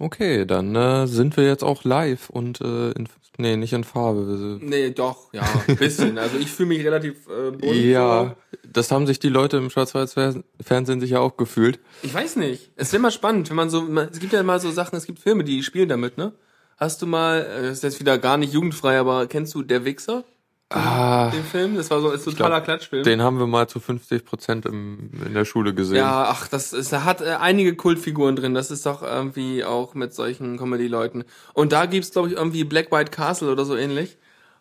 Okay, dann äh, sind wir jetzt auch live und äh, in, nee, nicht in Farbe. Nee, doch, ja, ein bisschen. also ich fühle mich relativ äh, bunt. Ja, das haben sich die Leute im Schwarz-Weiß-Fernsehen sicher auch gefühlt. Ich weiß nicht. Es ist immer spannend, wenn man so, man, es gibt ja mal so Sachen, es gibt Filme, die spielen damit, ne? Hast du mal, äh, das ist jetzt wieder gar nicht jugendfrei, aber kennst du Der Wichser? Ah, Den Film? Das war so ein totaler glaub, Klatschfilm. den haben wir mal zu 50 Prozent in der Schule gesehen. Ja, ach, das ist, da hat äh, einige Kultfiguren drin. Das ist doch irgendwie auch mit solchen Comedy-Leuten. Und da gibt's glaube ich irgendwie Black White Castle oder so ähnlich.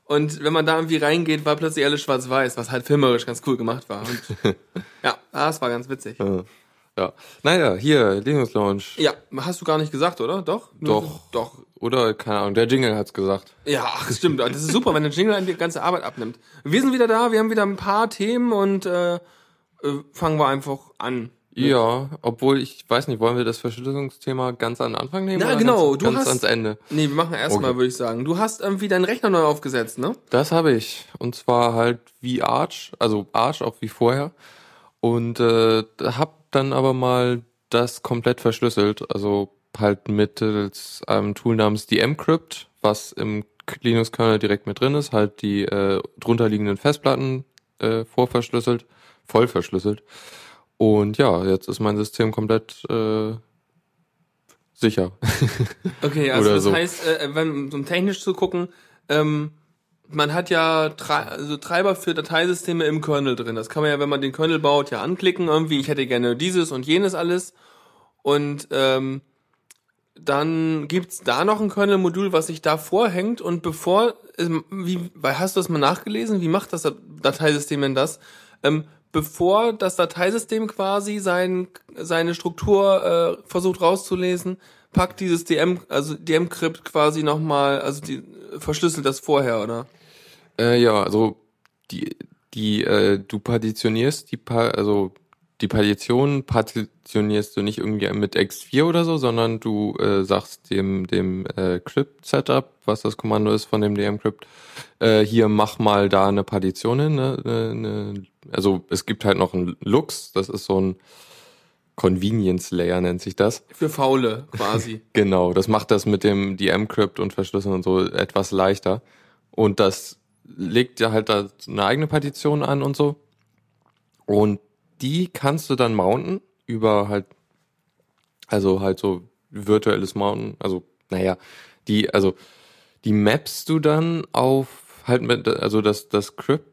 Und wenn man da irgendwie reingeht, war plötzlich alles schwarz-weiß, was halt filmerisch ganz cool gemacht war. Und, ja, das war ganz witzig. Ja. Ja. Naja, hier, Linux Lounge. Ja, hast du gar nicht gesagt, oder? Doch? Doch. Doch. Oder, keine Ahnung, der Jingle hat's gesagt. Ja, ach, stimmt. Das ist super, wenn der Jingle die ganze Arbeit abnimmt. Wir sind wieder da, wir haben wieder ein paar Themen und äh, äh, fangen wir einfach an. Ja, obwohl ich weiß nicht, wollen wir das Verschlüsselungsthema ganz an den Anfang nehmen? Na, genau, ganz, du ganz hast- ans Ende. Nee, wir machen erstmal, Okay. würde ich sagen. Du hast irgendwie deinen Rechner neu aufgesetzt, ne? Das habe ich. Und zwar halt wie Arch, also Arch auch wie vorher. Und äh, hab dann aber mal das komplett verschlüsselt. Also halt mittels einem Tool namens dmcrypt, was im Linux-Kernel direkt mit drin ist, halt die äh, drunter liegenden Festplatten äh, vorverschlüsselt, voll verschlüsselt. Und ja, jetzt ist mein System komplett äh, sicher. Okay, also das so. heißt, äh, wenn, um technisch zu gucken, ähm, man hat ja also Treiber für Dateisysteme im Kernel drin. Das kann man ja, wenn man den Kernel baut, ja anklicken irgendwie. Ich hätte gerne dieses und jenes alles. Und ähm, dann gibt's da noch ein Kernel-Modul, was sich da vorhängt. Und bevor, ähm, wie, hast du das mal nachgelesen? Wie macht das Dateisystem denn das? Ähm, bevor das Dateisystem quasi sein, seine Struktur äh, versucht rauszulesen, packt dieses DM, also DM-Crypt quasi nochmal, also die verschlüsselt das vorher, oder? Äh, ja, also die, die, äh, du partitionierst die, pa also die Partition partitionierst du nicht irgendwie mit X4 oder so, sondern du äh, sagst dem dem äh, Crypt Setup, was das Kommando ist von dem DM Crypt, äh, hier mach mal da eine Partition hin. Ne, ne, ne, also es gibt halt noch ein Lux, das ist so ein Convenience Layer nennt sich das. Für Faule quasi. Genau, das macht das mit dem DM-Crypt und Verschlüsseln und so etwas leichter. Und das legt ja halt da eine eigene Partition an und so. Und die kannst du dann mounten über halt, also halt so virtuelles Mounten, also naja, die, also die mappst du dann auf halt mit, also das, das Crypt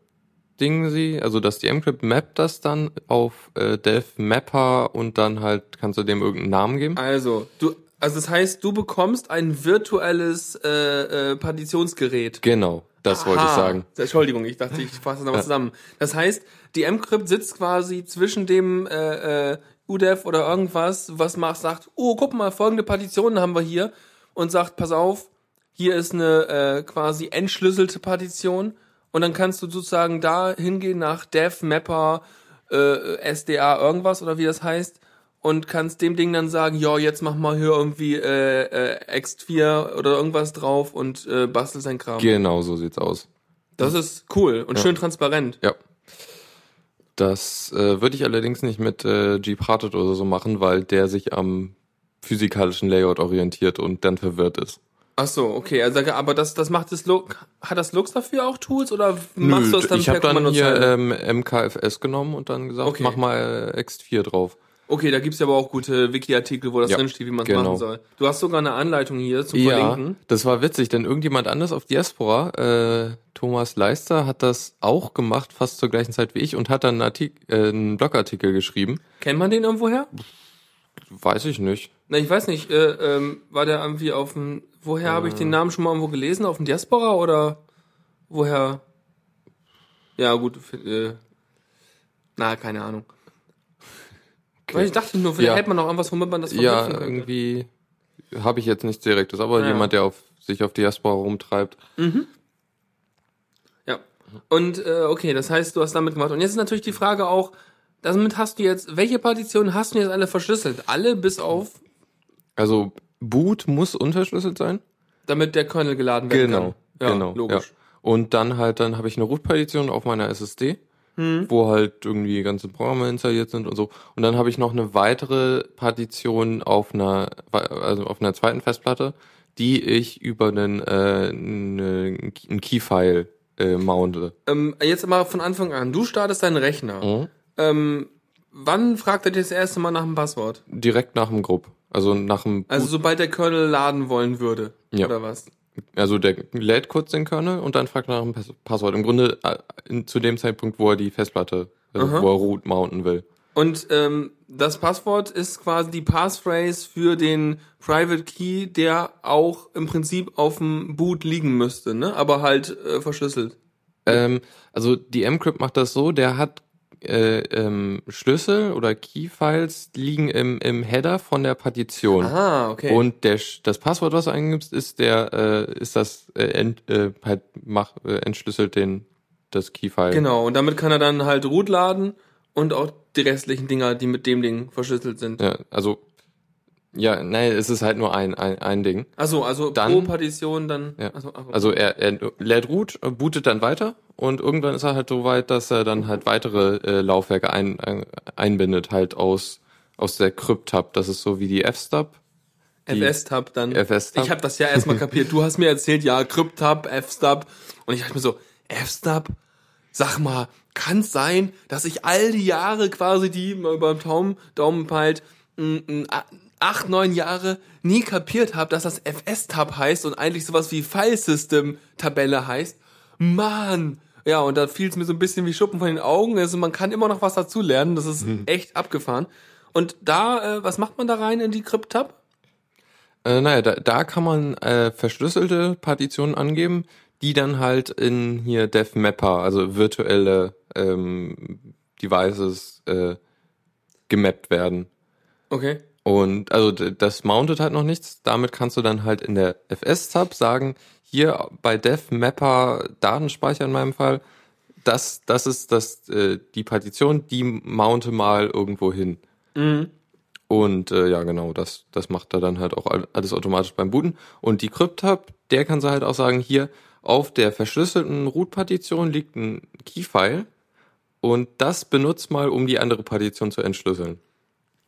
Ding sie, also das DM-Crypt mappt das dann auf äh, Dev Mapper und dann halt kannst du dem irgendeinen Namen geben. Also, du, also das heißt, du bekommst ein virtuelles äh, äh, Partitionsgerät. Genau, das wollte ich Aha. sagen. Entschuldigung, ich dachte, ich fasse das nochmal zusammen. Das heißt, die M-Crypt sitzt quasi zwischen dem äh, äh, UDEF oder irgendwas, was macht, sagt, oh, guck mal, folgende Partitionen haben wir hier und sagt, pass auf, hier ist eine äh, quasi entschlüsselte Partition und dann kannst du sozusagen da hingehen nach Dev, Mapper, äh, SDA, irgendwas oder wie das heißt und kannst dem Ding dann sagen, ja, jetzt mach mal hier irgendwie äh, äh, X4 oder irgendwas drauf und äh, bastel sein Kram. Genau so sieht's aus. Das ist cool und schön transparent. Ja. Das äh, würde ich allerdings nicht mit äh, gparted oder so machen, weil der sich am physikalischen Layout orientiert und dann verwirrt ist. Ach so, okay, also aber das das macht das Lux hat das Lux dafür auch Tools oder machst du das dann ich habe per dann hier ähm, MKFS genommen und dann gesagt, Okay. mach mal äh, X4 drauf. Okay, da gibt's ja aber auch gute Wiki-Artikel, wo das Ja, drinsteht, wie man es genau. machen soll. Du hast sogar eine Anleitung hier zum Ja, Verlinken. das war witzig, denn irgendjemand anders auf Diaspora, äh, Thomas Leister, hat das auch gemacht, fast zur gleichen Zeit wie ich, und hat dann einen, Artik äh, einen Blogartikel geschrieben. Kennt man den irgendwoher? Weiß ich nicht. Na, ich weiß nicht, äh, ähm, war der irgendwie auf dem woher habe ich den Namen schon mal irgendwo gelesen? Auf dem Diaspora oder woher? Ja, gut, äh, na, keine Ahnung. Weil ich dachte nur, vielleicht Ja. hätte man noch irgendwas, womit man das Ja, verknüpfen könnte. irgendwie habe ich jetzt nichts Direktes, aber Ja. jemand, der auf, sich auf Diaspora rumtreibt. Ja. Und äh, okay, das heißt, du hast damit gemacht. Und jetzt ist natürlich die Frage auch, damit hast du jetzt, welche Partitionen hast du jetzt alle verschlüsselt? Alle bis auf. Also Boot muss unterschlüsselt sein. Damit der Kernel geladen werden Genau, kann. Ja, genau. logisch. Ja. Und dann halt, dann habe ich eine Root-Partition auf meiner SSD, Hm. wo halt irgendwie ganze Programme installiert sind und so. Und dann habe ich noch eine weitere Partition auf einer, also auf einer zweiten Festplatte, die ich über einen, äh, eine, einen Keyfile äh, mounte. Ähm, jetzt mal von Anfang an. Du startest deinen Rechner. Mhm. Ähm, wann fragt er dich das erste Mal nach dem Passwort? Direkt nach dem Grupp. Also nach dem Also sobald der Kernel laden wollen würde. Ja. Oder was? Also der lädt kurz den Kernel und dann fragt er nach dem Pass Passwort. Im Grunde äh, in, zu dem Zeitpunkt, wo er die Festplatte, also Aha. wo er root mounten will. Und ähm, das Passwort ist quasi die Passphrase für den Private Key, der auch im Prinzip auf dem Boot liegen müsste, ne? Aber halt äh, verschlüsselt. Ähm, also die Mcrypt macht das so, der hat äh, ähm, Schlüssel oder Keyfiles liegen im, im Header von der Partition. Aha, okay. Und der, das Passwort, was du eingibst, ist der, äh, ist das äh, ent, äh, halt mach, äh, entschlüsselt den das Keyfile. genau, und damit kann er dann halt root laden und auch die restlichen Dinger, die mit dem Ding verschlüsselt sind. Ja, also ja, nein, es ist halt nur ein ein, ein Ding. Achso, also Dann- pro Partition dann. Ja. Achso, achso. Also er, er lädt root, äh, bootet dann weiter und irgendwann ist er halt so weit, dass er dann halt weitere äh, Laufwerke ein, ein, einbindet, halt aus, aus der Crypt-Tab. Das ist so wie die F-Stub. FS-Tab dann. FS-Tab. Ich habe das ja erstmal kapiert. Du hast mir erzählt, ja, Crypt-Tab, F-Stub. Und ich dachte mir so, F-Stub? Sag mal, kann es sein, dass ich all die Jahre quasi, die mal beim Daumen, Daumen peilt, m, m, a- acht, neun Jahre nie kapiert habe, dass das FS-Tab heißt und eigentlich sowas wie File-System-Tabelle heißt? Mann! Ja, und da fiel es mir so ein bisschen wie Schuppen von den Augen. Also man kann immer noch was dazu lernen. Das ist echt abgefahren. Und da, äh, was macht man da rein in die Crypt-Tab? Äh, naja, da, da kann man äh, verschlüsselte Partitionen angeben, die dann halt in hier Dev Mapper, also virtuelle ähm, Devices, äh, gemappt werden. Okay. Und also das mountet halt noch nichts. Damit kannst du dann halt in der FS-Tab sagen, hier bei Dev Mapper Datenspeicher in meinem Fall, das, das ist das, äh, die Partition, die mounte mal irgendwo hin. Mhm. Und äh, ja, genau, das, das macht er dann halt auch all- alles automatisch beim Booten. Und die Crypt-Tab, der kann sie halt auch sagen, hier auf der verschlüsselten Root-Partition liegt ein Keyfile und das benutzt mal, um die andere Partition zu entschlüsseln.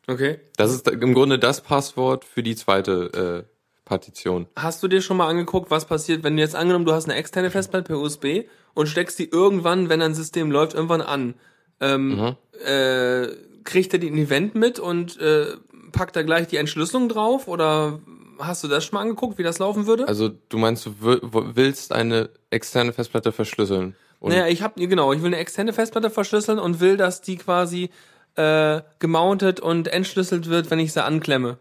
Okay. Das ist im Grunde das Passwort für die zweite äh, Partition. Hast du dir schon mal angeguckt, was passiert, wenn du jetzt angenommen, du hast eine externe Festplatte per USB und steckst die irgendwann, wenn dein System läuft, irgendwann an? Ähm, äh, kriegt er die ein Event mit und äh, packt da gleich die Entschlüsselung drauf? Oder hast du das schon mal angeguckt, wie das laufen würde? Also du meinst, du willst eine externe Festplatte verschlüsseln? Naja, ich habe genau, ich will eine externe Festplatte verschlüsseln und will, dass die quasi äh, gemountet und entschlüsselt wird, wenn ich sie anklemme.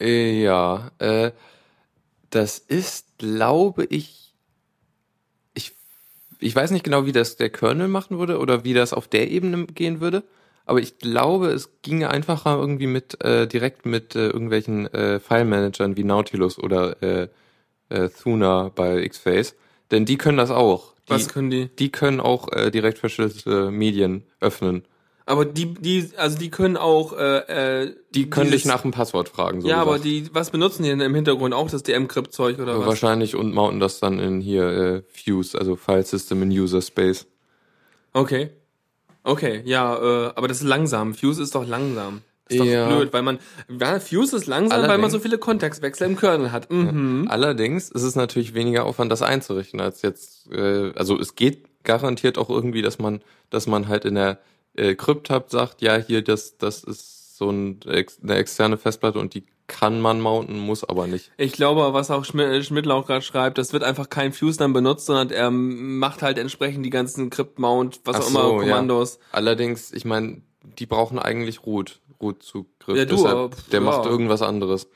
Äh, Ja, äh, das ist, glaube ich, ich, ich weiß nicht genau, wie das der Kernel machen würde oder wie das auf der Ebene gehen würde, aber ich glaube, es ginge einfacher irgendwie mit, äh, direkt mit äh, irgendwelchen äh, File-Managern wie Nautilus oder äh, äh, Thuna bei Xface, denn die können das auch. Die, Was können die? die können auch äh, direkt verschlüsselte Medien öffnen. Aber die, die, also die können auch, äh, äh, Die können dich dieses- nach dem Passwort fragen. So Ja, aber gesagt. die, was benutzen die denn im Hintergrund? Auch das DM-Crypt-Zeug oder was? Wahrscheinlich und mounten das dann in hier äh, Fuse, also File System in User Space. Okay. Okay, ja, äh, aber das ist langsam. Fuse ist doch langsam. Das ist doch Ja. blöd, weil man, ja, Fuse ist langsam, weil man Allerdings- so viele Kontextwechsel im Kernel hat. Mhm. Allerdings ist es natürlich weniger Aufwand, das einzurichten, als jetzt, äh, also es geht garantiert auch irgendwie, dass man, dass man halt in der äh, Crypt-Tab sagt, ja, hier, das, das ist so ein, eine externe Festplatte und die kann man mounten, muss aber nicht. Ich glaube, was auch Schmi- Schmidtler auch gerade schreibt, das wird einfach kein Fuse dann benutzt, sondern er macht halt entsprechend die ganzen Crypt-Mount, was Ach auch immer, so, ja. Kommandos. Allerdings, ich meine, die brauchen eigentlich Root, Root-Zugriff. Ja, du, Deshalb, aber der ja. macht irgendwas anderes.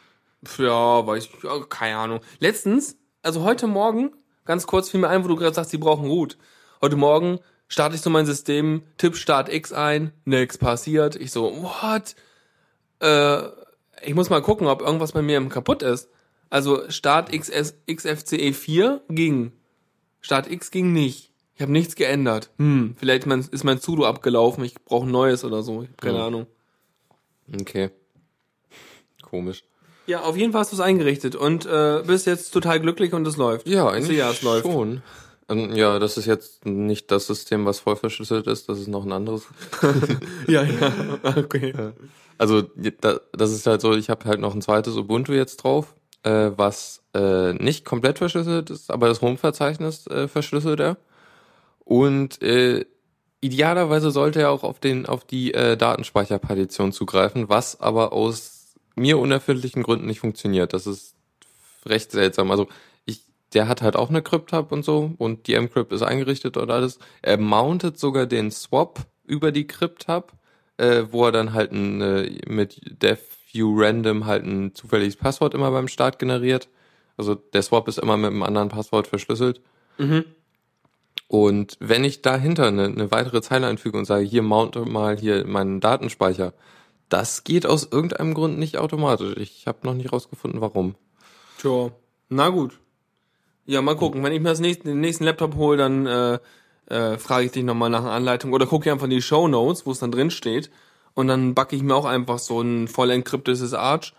Pf, Ja, weiß ich, keine Ahnung. Letztens, also heute Morgen, ganz kurz fiel mir ein, wo du gerade sagst, sie brauchen Root. Heute Morgen starte ich so mein System, tipp Start X ein, nix passiert. Ich so, what? Äh, ich muss mal gucken, ob irgendwas bei mir kaputt ist. Also Start XS, XFCE 4 ging. Start X ging nicht. Ich habe nichts geändert. Hm, vielleicht ist mein Sudo abgelaufen, ich brauche ein neues oder so. Ich hab keine Ja. Ahnung. Okay. Komisch. Ja, auf jeden Fall hast du es eingerichtet und äh, bist jetzt total glücklich und es läuft. Ja, Ich eigentlich ja, es läuft. schon. Ähm, Ja, das ist jetzt nicht das System, was voll verschlüsselt ist, das ist noch ein anderes. Ja, ja, okay. Also da- das ist halt so, ich habe halt noch ein zweites Ubuntu jetzt drauf, äh, was äh, nicht komplett verschlüsselt ist, aber das Home-Verzeichnis äh, verschlüsselt er. Und äh, idealerweise sollte er auch auf den auf die äh, Datenspeicherpartition zugreifen, was aber aus mir unerfindlichen Gründen nicht funktioniert. Das ist recht seltsam. Also ich, der hat halt auch eine Crypt-Hub und so und die M-Crypt ist eingerichtet und alles. Er mountet sogar den Swap über die Crypt-Hub, äh, wo er dann halt ein, äh, mit dev-view-random halt ein zufälliges Passwort immer beim Start generiert. Also der Swap ist immer mit einem anderen Passwort verschlüsselt. Mhm. Und wenn ich dahinter eine, eine weitere Zeile einfüge und sage, hier mounte mal hier meinen Datenspeicher, das geht aus irgendeinem Grund nicht automatisch. Ich habe noch nicht rausgefunden, warum. Tja, na gut. Ja, mal gucken. Wenn ich mir das nächste, den nächsten Laptop hole, dann äh, äh, frage ich dich nochmal nach einer Anleitung oder gucke einfach in die Show Notes, wo es dann drin steht. Und dann backe ich mir auch einfach so ein voll entkryptetes Arch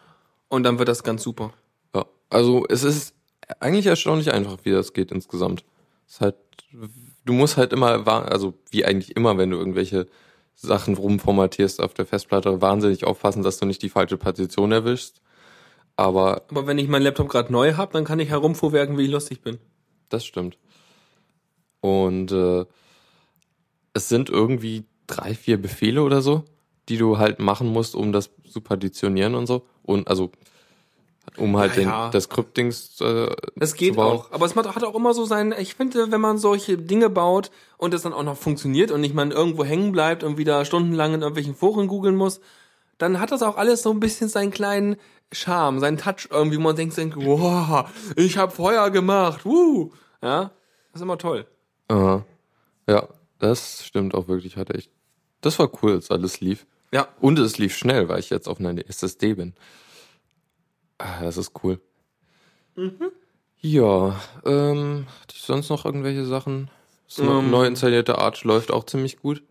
und dann wird das ganz super. Ja, also es ist eigentlich erstaunlich einfach, wie das geht insgesamt. Es ist halt, du musst halt immer, also wie eigentlich immer, wenn du irgendwelche Sachen rumformatierst auf der Festplatte, wahnsinnig aufpassen, dass du nicht die falsche Partition erwischst. Aber Aber wenn ich meinen Laptop gerade neu habe, dann kann ich herumfuhrwerken, wie ich lustig bin. Das stimmt. Und äh, es sind irgendwie drei, vier Befehle oder so, die du halt machen musst, um das zu partitionieren und so. Und also um halt Ja, den, ja. das Kryptdings äh, Es zu geht bauen. auch, aber es hat auch immer so sein, ich finde, wenn man solche Dinge baut und es dann auch noch funktioniert und nicht man irgendwo hängen bleibt und wieder stundenlang in irgendwelchen Foren googeln muss, dann hat das auch alles so ein bisschen seinen kleinen Charme, seinen Touch irgendwie, wo man denkt, denkt wow, ich habe Feuer gemacht, wuh. Ja, das ist immer toll. Aha. Ja, das stimmt auch wirklich, hatte ich. Das war cool, als alles lief. Ja, Und es lief schnell, weil ich jetzt auf einer SSD bin. Ah, das ist cool. Ja, ähm, hatte ich sonst noch irgendwelche Sachen? Das neu- Ähm. neu installierte Arch läuft auch ziemlich gut.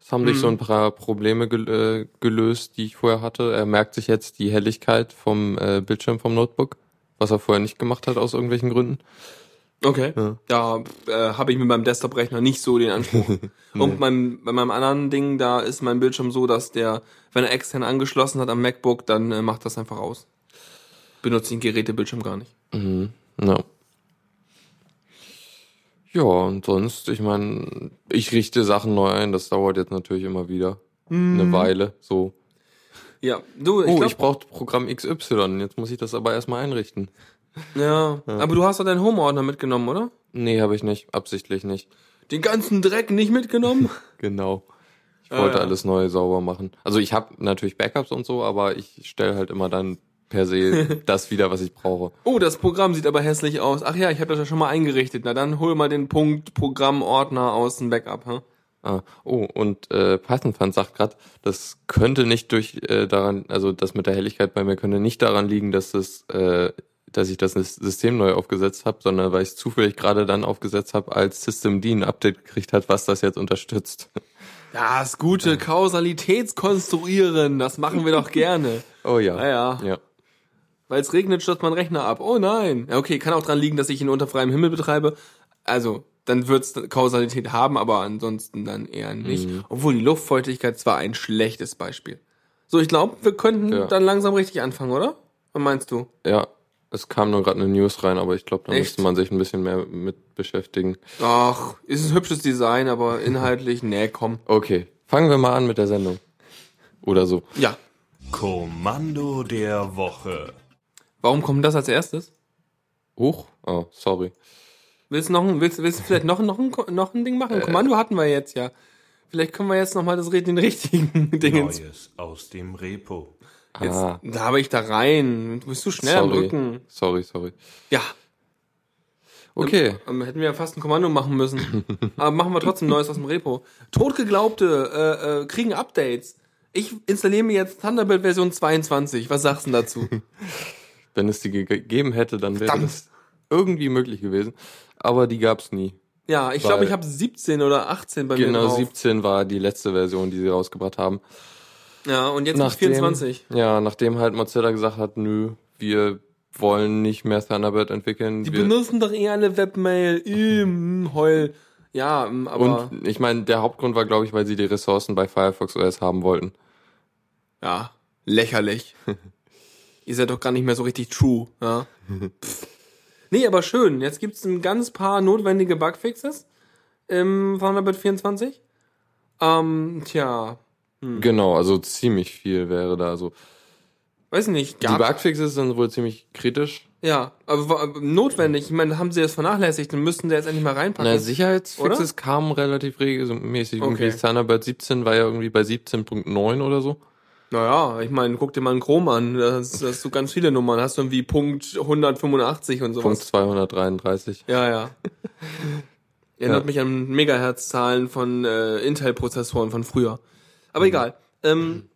Es haben sich so ein paar Probleme gel äh, gelöst, die ich vorher hatte. Er merkt sich jetzt die Helligkeit vom äh, Bildschirm vom Notebook, was er vorher nicht gemacht hat aus irgendwelchen Gründen. okay. Ja. Ja, äh, habe ich mit meinem Desktop-Rechner nicht so den Anspruch. Und beim, bei meinem anderen Ding, da ist mein Bildschirm so, dass der, wenn er extern angeschlossen hat am MacBook, dann äh, macht das einfach aus. Benutze den Gerätebildschirm gar nicht. Mhm. Ja. Ja, und sonst, ich meine, ich richte Sachen neu ein, das dauert jetzt natürlich immer wieder eine Weile. So, Ja, du, ich oh, glaub, ich brauche Programm XY, jetzt muss ich das aber erstmal einrichten. ja, aber du hast doch deinen Home-Ordner mitgenommen, oder? Nee, habe ich nicht, absichtlich nicht. Den ganzen Dreck nicht mitgenommen? Genau. Ich Ah, wollte ja. alles neu sauber machen. Also ich habe natürlich Backups und so, aber ich stelle halt immer dann per se das wieder, was ich brauche. oh, das Programm sieht aber hässlich aus. Ach ja, ich habe das ja schon mal eingerichtet. Na dann hol mal den Punkt Programmordner aus dem Backup, ha? Ah, oh, und äh, Python-Fan sagt gerade, das könnte nicht durch äh, daran, also das mit der Helligkeit bei mir könnte nicht daran liegen, dass das, äh, dass ich das System neu aufgesetzt habe, sondern weil ich es zufällig gerade dann aufgesetzt habe, als Systemd ein Update gekriegt hat, was das jetzt unterstützt. Ja, das gute Kausalitätskonstruieren, das machen wir doch gerne. Oh ja. Ja, ja. Weil es regnet, stürzt mein Rechner ab. Oh nein. Ja, okay, kann auch dran liegen, dass ich ihn unter freiem Himmel betreibe. Also, dann wird's Kausalität haben, aber ansonsten dann eher nicht. Mhm. Obwohl die Luftfeuchtigkeit zwar ein schlechtes Beispiel. So, ich glaube, wir könnten Ja. dann langsam richtig anfangen, oder? Was meinst du? Ja. Es kam nur gerade eine News rein, aber ich glaube, da Echt? müsste man sich ein bisschen mehr mit beschäftigen. Ach, ist ein hübsches Design, aber inhaltlich, nee, komm. Okay, fangen wir mal an mit der Sendung. Oder so. Ja. Kommando der Woche. Warum kommt das als erstes? Huch. Oh, sorry. Willst du noch ein, willst, willst du vielleicht noch, noch, ein, noch ein Ding machen? Kommando hatten wir jetzt ja. Vielleicht können wir jetzt noch mal das, den richtigen Ding ins Neues aus dem Repo. Jetzt, Ah. Da habe ich da rein. Du bist zu schnell am sorry. Rücken. Sorry, sorry. Ja. Okay. Ähm, hätten wir ja fast ein Kommando machen müssen. Aber machen wir trotzdem Neues aus dem Repo. Totgeglaubte äh, äh, kriegen Updates. Ich installiere mir jetzt Thunderbird Version 22. Was sagst du denn dazu? Wenn es die ge- gegeben hätte, dann wäre Verdammt. das irgendwie möglich gewesen. Aber die gab's nie. Ja, ich glaube, ich habe 17 oder 18 bei mir Genau, drauf. 17 war die letzte Version, die sie rausgebracht haben. Ja, und jetzt Nachdem, 24. Ja, nachdem halt Mozilla gesagt hat, nö, wir wollen nicht mehr Thunderbird entwickeln. Die benutzen doch eh alle Webmail. Im Heul. Ja, ähm, aber und ich meine, der Hauptgrund war, glaube ich, weil sie die Ressourcen bei Firefox OS haben wollten. ja, lächerlich. Ihr seid doch gar nicht mehr so richtig true, ja. Nee, aber schön. Jetzt gibt's ein ganz paar notwendige Bugfixes im Thunderbird 24. Ähm, tja, Genau, also ziemlich viel wäre da so. weiß nicht, Die gab, Bugfixes sind wohl ziemlich kritisch. ja, aber notwendig. Ich meine, haben sie das vernachlässigt, dann müssten sie jetzt endlich mal reinpacken. Na, Sicherheitsfixes kamen relativ regelmäßig. Okay. Irgendwie Thunderbird 17 war ja irgendwie bei 17.9 oder so. Naja, ich meine, guck dir mal einen Chrome an. Da hast, da hast du ganz viele Nummern. Hast du irgendwie Punkt 185 und sowas. Punkt 233. Ja, ja. Erinnert Ja. mich an Megahertz-Zahlen von äh, Intel-Prozessoren von früher. Aber Mhm. egal. Ähm,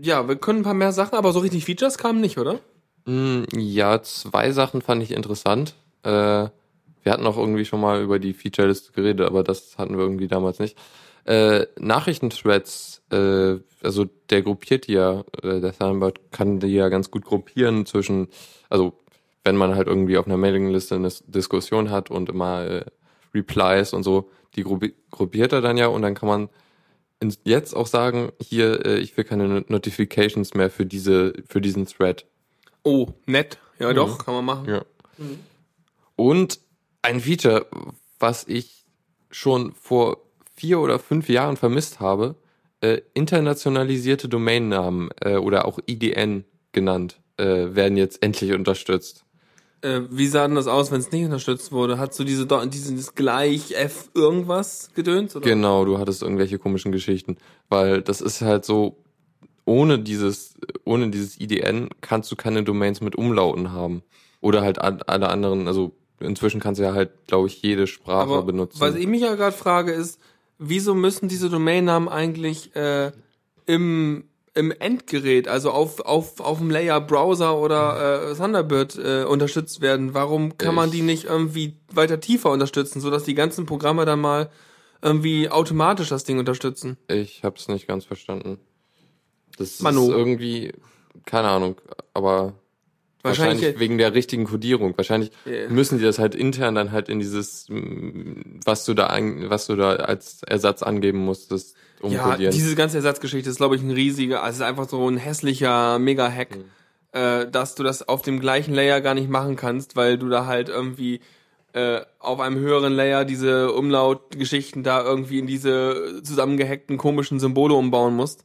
ja, wir können ein paar mehr Sachen, aber so richtig Features kamen nicht, oder? Mm, Ja, zwei Sachen fand ich interessant. Äh, wir hatten auch irgendwie schon mal über die Feature-Liste geredet, aber das hatten wir irgendwie damals nicht. Äh, Nachrichtenthreads, äh, also der gruppiert die ja, äh, der Thunderbird kann die ja ganz gut gruppieren zwischen, also wenn man halt irgendwie auf einer Mailingliste eine Diskussion hat und immer äh, Replies und so, die gruppi- gruppiert er dann ja und dann kann man jetzt auch sagen, hier, äh, ich will keine Not- Notifications mehr für diese, für diesen Thread. Oh, nett. Ja, doch, kann man machen. Mhm. Ja. Und ein Feature, was ich schon vor vier oder fünf Jahren vermisst habe, äh, internationalisierte Domainnamen äh, oder auch IDN genannt, äh, werden jetzt endlich unterstützt. Äh, wie sah denn das aus, wenn es nicht unterstützt wurde? Hast du diese, dieses gleich F irgendwas gedöns? Oder? Genau, du hattest irgendwelche komischen Geschichten, weil das ist halt so, ohne dieses, ohne dieses IDN kannst du keine Domains mit Umlauten haben. Oder halt alle anderen, also inzwischen kannst du ja halt, glaube ich, jede Sprache Aber benutzen. was ich mich ja gerade frage ist, wieso müssen diese Domainnamen eigentlich äh, im im Endgerät, also auf auf auf dem Layer Browser oder äh, Thunderbird äh, unterstützt werden? Warum kann man die nicht irgendwie weiter tiefer unterstützen, sodass die ganzen Programme dann mal irgendwie automatisch das Ding unterstützen? Ich hab's nicht ganz verstanden. Das Manu. ist irgendwie, keine Ahnung, aber Wahrscheinlich- wahrscheinlich, wegen der richtigen Codierung. Wahrscheinlich Ja. müssen die das halt intern dann halt in dieses, mm, was du da, an, was du da als Ersatz angeben musstest, Ja, umkodieren. diese ganze Ersatzgeschichte ist, glaube ich, ein riesiger, also es ist einfach so ein hässlicher Mega-Hack, äh, dass du das auf dem gleichen Layer gar nicht machen kannst, weil du da halt irgendwie äh, auf einem höheren Layer diese Umlautgeschichten da irgendwie in diese zusammengehackten komischen Symbole umbauen musst,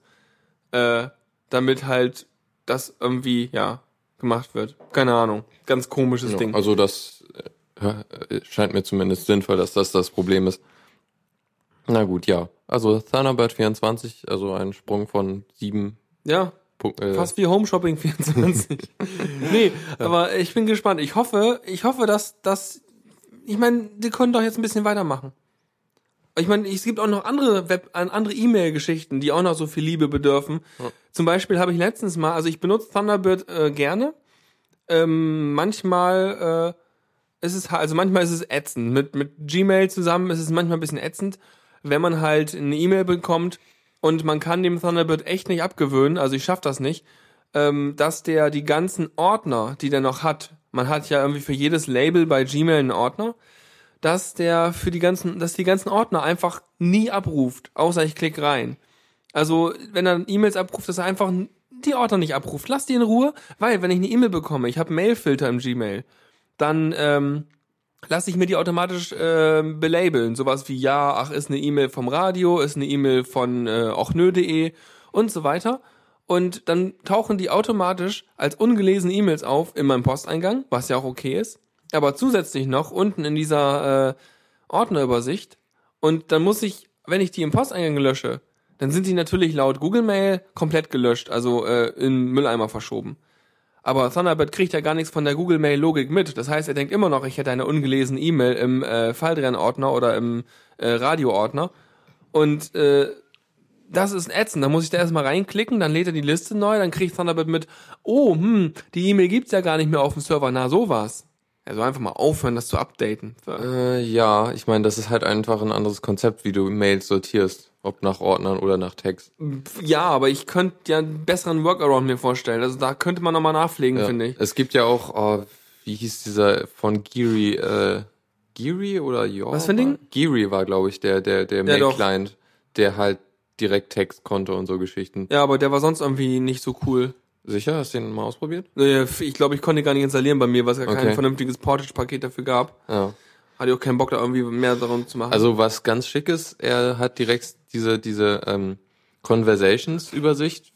äh, damit halt das irgendwie, ja, gemacht wird. Keine Ahnung. Ganz komisches Ja, Ding. Also das äh, scheint mir zumindest sinnvoll, dass das das Problem ist. Na gut, ja. Also Thunderbird 24, also ein Sprung von sieben ja, Punkt, äh, Fast wie Home Shopping 24. nee, aber ich bin gespannt. Ich hoffe, ich hoffe, dass dass ich meine, die können doch jetzt ein bisschen weitermachen. Ich meine, es gibt auch noch andere Web, an- andere E-Mail-Geschichten, die auch noch so viel Liebe bedürfen. Zum Beispiel habe ich letztens mal, also ich benutze Thunderbird äh, gerne. Ähm, manchmal äh, ist es also manchmal ist es ätzend. Mit mit Gmail zusammen ist es manchmal ein bisschen ätzend, wenn man halt eine E-Mail bekommt und man kann dem Thunderbird echt nicht abgewöhnen, also ich schaff das nicht, ähm, dass der die ganzen Ordner, die der noch hat, man hat ja irgendwie für jedes Label bei Gmail einen Ordner, dass der für die ganzen, dass die ganzen Ordner einfach nie abruft, außer ich klicke rein. Also, wenn er E-Mails abruft, dass er einfach die Ordner nicht abruft. Lass die in Ruhe, weil wenn ich eine E-Mail bekomme, ich habe Mailfilter im Gmail, dann ähm, lasse ich mir die automatisch äh, belabeln. Sowas wie, ja, ach, ist eine E-Mail vom Radio, ist eine E-Mail von äh, ochnö.de und so weiter. Und dann tauchen die automatisch als ungelesene E-Mails auf in meinem Posteingang, was ja auch okay ist. Aber zusätzlich noch unten in dieser äh, Ordnerübersicht. Und dann muss ich, wenn ich die im Posteingang lösche, dann sind die natürlich laut Google Mail komplett gelöscht, also äh, in Mülleimer verschoben. Aber Thunderbird kriegt ja gar nichts von der Google Mail Logik mit. Das heißt, er denkt immer noch, ich hätte eine ungelesene E-Mail im äh, Falltrennordner oder im äh, Radioordner. Und äh, das ist ätzend. Da muss ich da erstmal reinklicken, dann lädt er die Liste neu, dann kriegt Thunderbird mit, oh, hm, die E-Mail gibt's ja gar nicht mehr auf dem Server. Na, sowas. Also einfach mal aufhören, das zu updaten. Äh, ja, ich meine, das ist halt einfach ein anderes Konzept, wie du Mails sortierst. Ob nach Ordnern oder nach Tags. Ja, aber ich könnte ja einen besseren Workaround mir vorstellen. Also da könnte man nochmal nachpflegen, Ja. finde ich. Es gibt ja auch, oh, wie hieß dieser von Geary, äh, Geary oder Jorva? Was für ein Ding? Geary war, glaube ich, der, der, der Ja. Mail-Client, der halt direkt Text konnte und so Geschichten. Ja, aber der war sonst irgendwie nicht so cool. Sicher? Hast du den mal ausprobiert? Äh, Ich glaube, ich konnte ihn gar nicht installieren bei mir, weil es ja kein Okay. vernünftiges Portage-Paket dafür gab. Ja. Hatte ich auch keinen Bock, da irgendwie mehr darum zu machen. Also was ganz schick ist, er hat direkt diese, diese ähm, Conversations-Übersicht,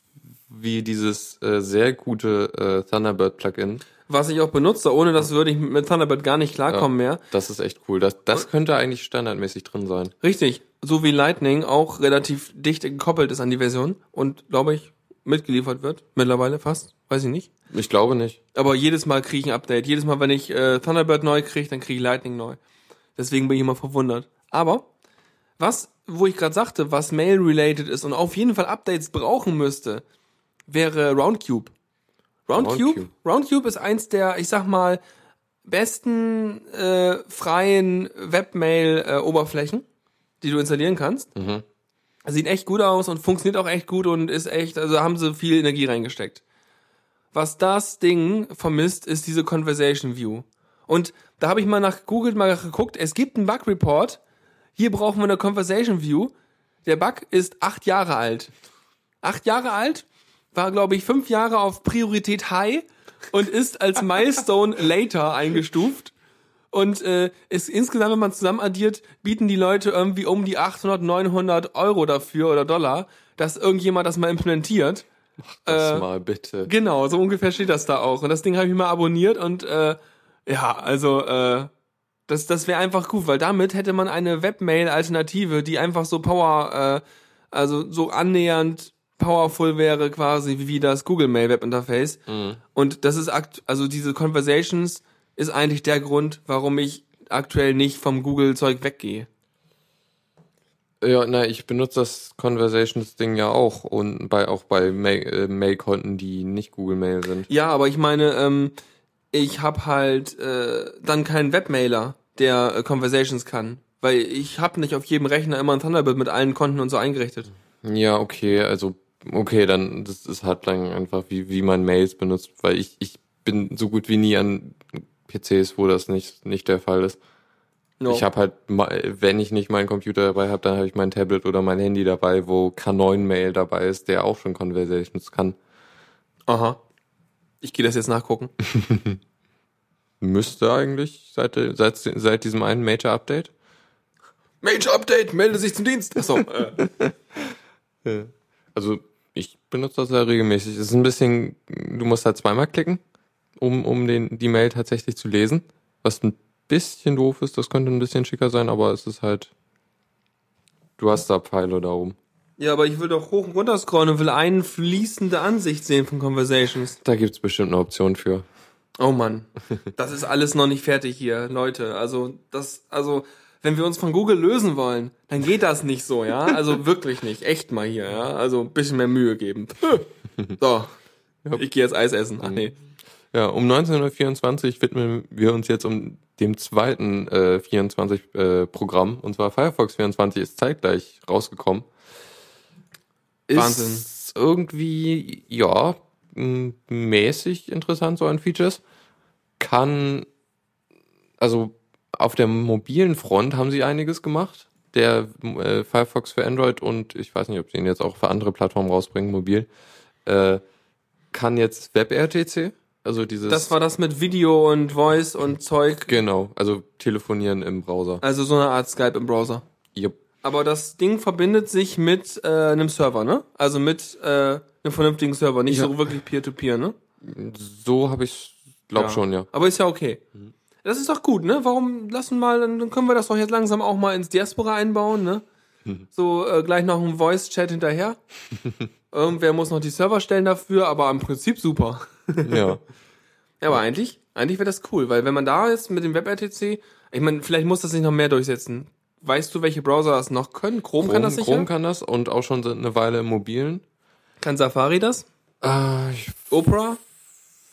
wie dieses äh, sehr gute äh, Thunderbird-Plugin. was ich auch benutze, ohne das würde ich mit Thunderbird gar nicht klarkommen mehr. Das ist echt cool. Das, das könnte eigentlich standardmäßig drin sein. Richtig. So wie Lightning auch relativ dicht gekoppelt ist an die Version und, glaube ich, mitgeliefert wird. Mittlerweile fast. Weiß ich nicht. Ich glaube nicht. Aber jedes Mal kriege ich ein Update. Jedes Mal, wenn ich äh, Thunderbird neu kriege, dann kriege ich Lightning neu. Deswegen bin ich immer verwundert. Aber was, wo ich gerade sagte, was Mail-related ist und auf jeden Fall Updates brauchen müsste, wäre Roundcube. Roundcube? Roundcube. Roundcube ist eins der, ich sag mal, besten äh, freien Webmail-Oberflächen, die du installieren kannst. Mhm. Sieht echt gut aus und funktioniert auch echt gut und ist echt, also haben sie viel Energie reingesteckt. Was das Ding vermisst, ist diese Conversation View. Und da habe ich mal nach Google mal geguckt, es gibt einen Bug Report. Hier brauchen wir eine Conversation View. Der Bug ist acht Jahre alt. Acht Jahre alt, war glaube ich fünf Jahre auf Priorität High und ist als Milestone Later eingestuft. Und äh, ist insgesamt, wenn man zusammen addiert, bieten die Leute irgendwie um die 800, 900 Euro dafür oder Dollar, dass irgendjemand das mal implementiert. Das Äh, mal bitte. Genau, so ungefähr steht das da auch. Und das Ding habe ich mal abonniert und äh, ja, also äh, das, das wäre einfach gut, weil damit hätte man eine Webmail-Alternative, die einfach so power, äh, also so annähernd powerful wäre quasi wie, das Google Mail Webinterface. Und das ist akt also diese Conversations ist eigentlich der Grund, warum ich aktuell nicht vom Google Zeug weggehe. Ja, na, ich benutze das Conversations-Ding ja auch und bei auch bei äh, Mail-Konten, die nicht Google Mail sind. Ja, aber ich meine, ähm, ich habe halt äh, dann keinen Webmailer, der äh, Conversations kann. Weil ich habe nicht auf jedem Rechner immer ein Thunderbird mit allen Konten und so eingerichtet. Ja, okay, also okay, dann das ist halt dann einfach wie wie man Mails benutzt, weil ich ich bin so gut wie nie an PCs, wo das nicht nicht der Fall ist. No. Ich habe halt, wenn ich nicht meinen Computer dabei habe, dann habe ich mein Tablet oder mein Handy dabei, wo K9 Mail dabei ist, der auch schon Conversations kann. Aha. Ich gehe das jetzt nachgucken. Müsste eigentlich seit seit seit diesem einen Major Update. Major Update, melde sich zum Dienst. Achso, äh, Also ich benutze das ja regelmäßig. Es ist ein bisschen, du musst halt zweimal klicken, um, um den, die Mail tatsächlich zu lesen. Was ein bisschen doof ist, das könnte ein bisschen schicker sein, aber es ist halt, du hast da Pfeile da oben. ja, aber ich will doch hoch und runter scrollen und will eine fließende Ansicht sehen von Conversations. Da gibt's bestimmt eine Option für. Oh Mann, das ist alles noch nicht fertig hier, Leute. Also das, also wenn wir uns von Google lösen wollen, dann geht das nicht so, ja. Also wirklich nicht, echt mal hier, ja. Also ein bisschen mehr Mühe geben. So, ich gehe jetzt Eis essen. Ach nee. Ja, um 1924 widmen wir uns jetzt um dem zweiten äh, 24 äh, Programm, und zwar Firefox 24 ist zeitgleich rausgekommen. Wahnsinn. Ist irgendwie, ja, mäßig interessant so an Features. Kann, also auf der mobilen Front haben sie einiges gemacht. Der äh, Firefox für Android und ich weiß nicht, ob sie ihn jetzt auch für andere Plattformen rausbringen, mobil, äh, kann jetzt WebRTC, also dieses Das war das mit Video und Voice und Zeug. Genau, also telefonieren im Browser. Also so eine Art Skype im Browser. Jupp. Aber das Ding verbindet sich mit äh, einem Server, ne? Also mit äh, einem vernünftigen Server, nicht Ja. so wirklich Peer-to-Peer, ne? So habe ich, glaub Ja. schon, ja. Aber ist ja okay. Das ist doch gut, ne? Warum lassen mal, dann dann können wir das doch jetzt langsam auch mal ins Diaspora einbauen, ne? So äh, gleich noch ein Voice-Chat hinterher. Irgendwer muss noch die Server stellen dafür, aber im Prinzip super. ja. Ja, aber eigentlich, eigentlich wäre das cool, weil wenn man da ist mit dem WebRTC, ich meine, vielleicht muss das sich noch mehr durchsetzen. Weißt du, welche Browser das noch können? Chrome, Chrome, kann das sicher? Chrome kann das und auch schon seit eine Weile im mobilen. Kann Safari das? Ah, ich Opera?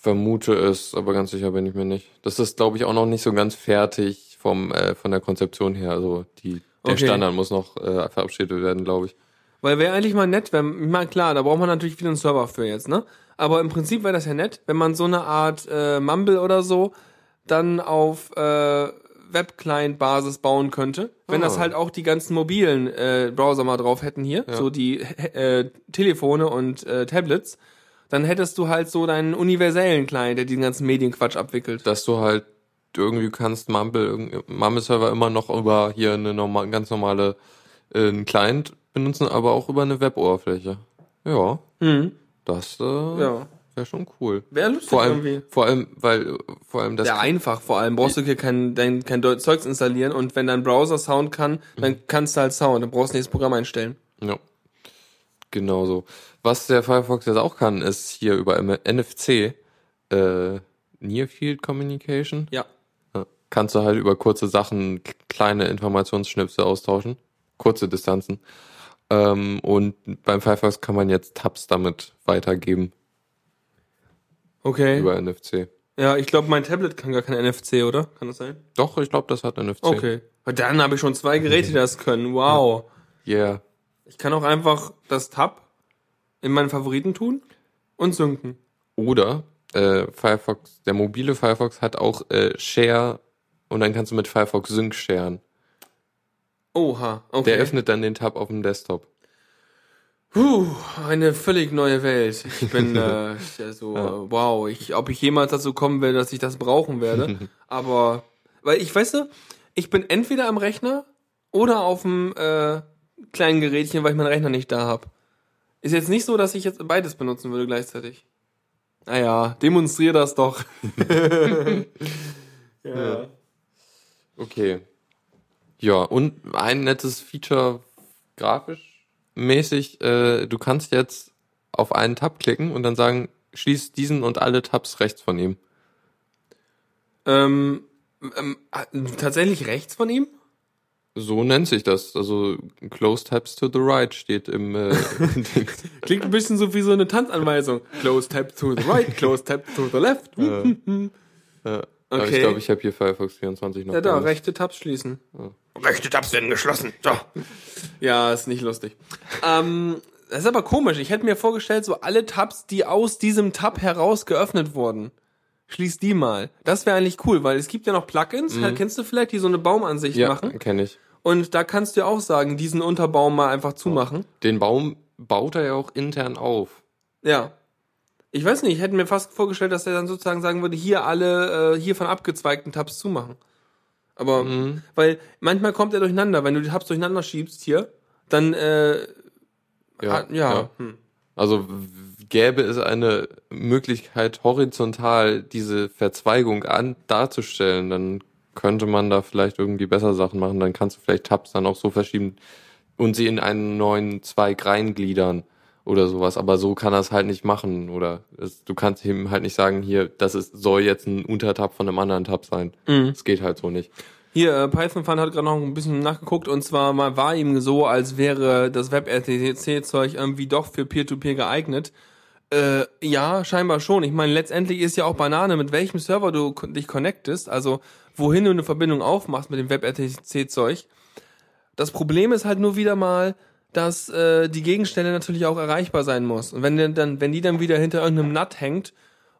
vermute es, aber ganz sicher bin ich mir nicht. Das ist, glaube ich, auch noch nicht so ganz fertig vom äh, von der Konzeption her. Also die, der Okay. Standard muss noch äh, verabschiedet werden, glaube ich. Weil wäre eigentlich mal nett, wenn, ich meine, klar, da braucht man natürlich wieder einen Server für jetzt, ne? Aber im Prinzip wäre das ja nett, wenn man so eine Art äh, Mumble oder so dann auf äh, Web-Client-Basis bauen könnte. Wenn Ah. das halt auch die ganzen mobilen äh, Browser mal drauf hätten hier, so die äh, Telefone und äh, Tablets, dann hättest du halt so deinen universellen Client, der diesen ganzen Medienquatsch abwickelt. Dass du halt irgendwie kannst Mumble, Mumble-Server immer noch über hier eine normal, ganz normale äh, einen Client benutzen, aber auch über eine Web-Oberfläche. Ja, Mhm. das äh, Ja. wäre schon cool. Wäre lustig Vor allem, irgendwie. vor allem, weil, vor allem das Ja, einfach vor allem. Brauchst du hier kein, dein, kein Zeugs installieren und wenn dein Browser Sound kann, dann kannst du halt Sound. Dann brauchst du nächstes Programm einstellen. Ja. Genau so. Was der Firefox jetzt auch kann, ist hier über NFC, äh, Near Field Communication. Ja. Ja. Kannst du halt über kurze Sachen kleine Informationsschnipsel austauschen. Kurze Distanzen. Ähm, und beim Firefox kann man jetzt Tabs damit weitergeben Okay. über NFC. Ja, ich glaube, mein Tablet kann gar kein NFC, oder? Kann das sein? Doch, ich glaube, das hat NFC. Okay. Dann habe ich schon zwei Geräte, die das können. Wow. Yeah. Ich kann auch einfach das Tab in meinen Favoriten tun und synken. Oder äh, Firefox, der mobile Firefox hat auch äh, Share und dann kannst du mit Firefox Sync sharen. Oha. Okay. Der öffnet dann den Tab auf dem Desktop. Puh, eine völlig neue Welt. Ich bin äh, ja so, äh, wow, ich, ob ich jemals dazu kommen werde, dass ich das brauchen werde. Aber, weil ich weißt du, ich bin entweder am Rechner oder auf dem äh, kleinen Gerätchen, weil ich meinen Rechner nicht da habe. Ist jetzt nicht so, dass ich jetzt beides benutzen würde gleichzeitig. Naja, demonstrier das doch. ja. Okay. Ja, und ein nettes Feature grafisch mäßig, äh, du kannst jetzt auf einen Tab klicken und dann sagen, schließ diesen und alle Tabs rechts von ihm. Ähm, ähm, äh, tatsächlich rechts von ihm? So nennt sich das. Also Close Tabs to the right steht im äh. Klingt ein bisschen so wie so eine Tanzanweisung. Close tab to the right, close tab to the left. Ja. Aber Okay. ich glaube, ich habe hier Firefox 24 noch. Ja, da, rechte Tabs schließen. Rechte Tabs werden geschlossen. So. Ja, ist nicht lustig. ähm, das ist aber komisch. Ich hätte mir vorgestellt, so alle Tabs, die aus diesem Tab heraus geöffnet wurden, schließ die mal. Das wäre eigentlich cool, weil es gibt ja noch Plugins, kennst du vielleicht, die so eine Baumansicht Ja, machen. kenne ich. Und da kannst du ja auch sagen, diesen Unterbaum mal einfach zumachen. Den Baum baut er ja auch intern auf. Ja. Ich weiß nicht, ich hätte mir fast vorgestellt, dass er dann sozusagen sagen würde, hier alle äh, hiervon abgezweigten Tabs zumachen. Aber, Mhm. weil manchmal kommt er durcheinander, wenn du die Tabs durcheinander schiebst hier, dann, äh, Ja, ah, ja. Hm. Also gäbe es eine Möglichkeit, horizontal diese Verzweigung an darzustellen, dann könnte man da vielleicht irgendwie besser Sachen machen. Dann kannst du vielleicht Tabs dann auch so verschieben und sie in einen neuen Zweig reingliedern oder sowas. Aber so kann er es halt nicht machen. Oder es, du kannst ihm halt nicht sagen, hier, das ist, soll jetzt ein Untertab von einem anderen Tab sein. Mhm. Das geht halt so nicht. Hier, äh, Python Fan hat gerade noch ein bisschen nachgeguckt und zwar mal war ihm so, als wäre das WebRTC-Zeug irgendwie doch für Peer-to-Peer geeignet. Äh, ja, scheinbar schon. Ich meine, letztendlich ist ja auch Banane, mit welchem Server du dich connectest, also wohin du eine Verbindung aufmachst mit dem WebRTC-Zeug. Das Problem ist halt nur wieder mal, dass äh, die Gegenstelle natürlich auch erreichbar sein muss. Und wenn, dann, wenn die dann wieder hinter irgendeinem NAT hängt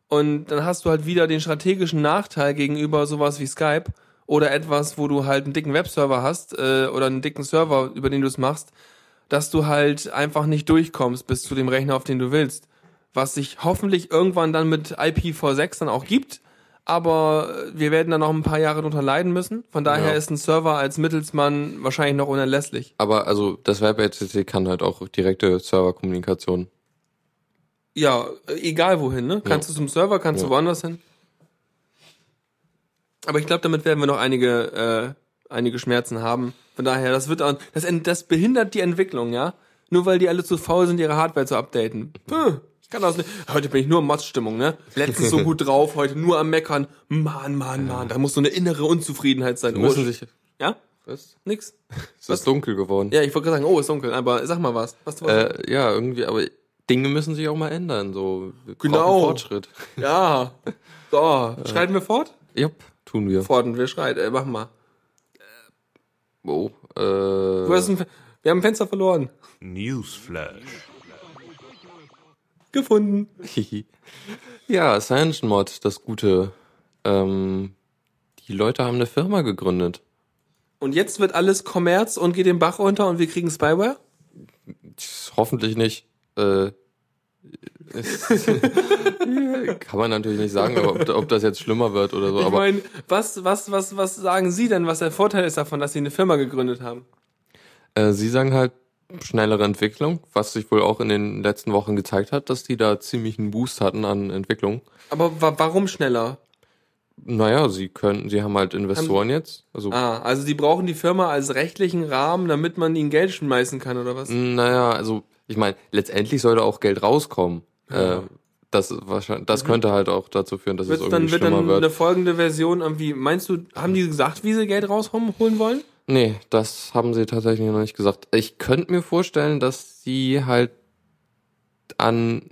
und dann hast du halt wieder den strategischen Nachteil gegenüber sowas wie Skype oder etwas, wo du halt einen dicken Webserver hast äh, oder einen dicken Server, über den du es machst, dass du halt einfach nicht durchkommst bis zu dem Rechner, auf den du willst. Was sich hoffentlich irgendwann dann mit IPv6 dann auch gibt, aber wir werden dann noch ein paar Jahre drunter leiden müssen. Von daher Ja. ist ein Server als Mittelsmann wahrscheinlich noch unerlässlich. Aber also das WebRTC kann halt auch direkte Serverkommunikation. Ja, egal wohin, ne? Kannst du zum Server, kannst du Ja. woanders hin. Aber ich glaube, damit werden wir noch einige, äh, einige Schmerzen haben. Von daher, das wird auch, das, das behindert die Entwicklung, ja? Nur weil die alle zu faul sind, ihre Hardware zu updaten. Puh, ich kann das nicht. Heute bin ich nur in Motzstimmung, ne? Letztens so gut drauf, heute nur am Meckern. Mann, Mann, Mann, da muss so eine innere Unzufriedenheit sein. Die müssen oh, sich. ja? Was? Nix. Es ist dunkel geworden. Ja, ich wollte gerade sagen, oh, ist dunkel, aber sag mal was. Was du Äh, ja, irgendwie, aber Dinge müssen sich auch mal ändern. So wir Genau. Fortschritt. Ja. So, schreiten wir fort? Ja, tun wir. Forten, wir schreiten, äh, mach mal. Oh, äh, Du hast ein, Wir haben ein Fenster verloren. Newsflash. Gefunden. ja, CyanogenMod, das Gute. Ähm, die Leute haben eine Firma gegründet. Und jetzt wird alles Kommerz und geht den Bach runter und wir kriegen Spyware? Hoffentlich nicht. Äh, kann man natürlich nicht sagen, ob, ob, das jetzt schlimmer wird oder so. Ich aber meine, was, was, was, was sagen Sie denn, was der Vorteil ist davon, dass Sie eine Firma gegründet haben? Äh, Sie sagen halt schnellere Entwicklung, was sich wohl auch in den letzten Wochen gezeigt hat, dass die da ziemlich einen Boost hatten an Entwicklung. Aber wa warum schneller? Naja, sie können, sie haben halt Investoren haben, jetzt. Also, ah, also sie brauchen die Firma als rechtlichen Rahmen, damit man ihnen Geld schmeißen kann, oder was? Naja, also ich meine, letztendlich soll da auch Geld rauskommen. Ja. Äh, das wahrscheinlich, das mhm. könnte halt auch dazu führen, dass Wird's es irgendwie dann, schlimmer wird. Dann eine folgende Version irgendwie, meinst du, haben die gesagt, wie sie Geld rausholen wollen? Nee, das haben sie tatsächlich noch nicht gesagt. Ich könnte mir vorstellen, dass sie halt an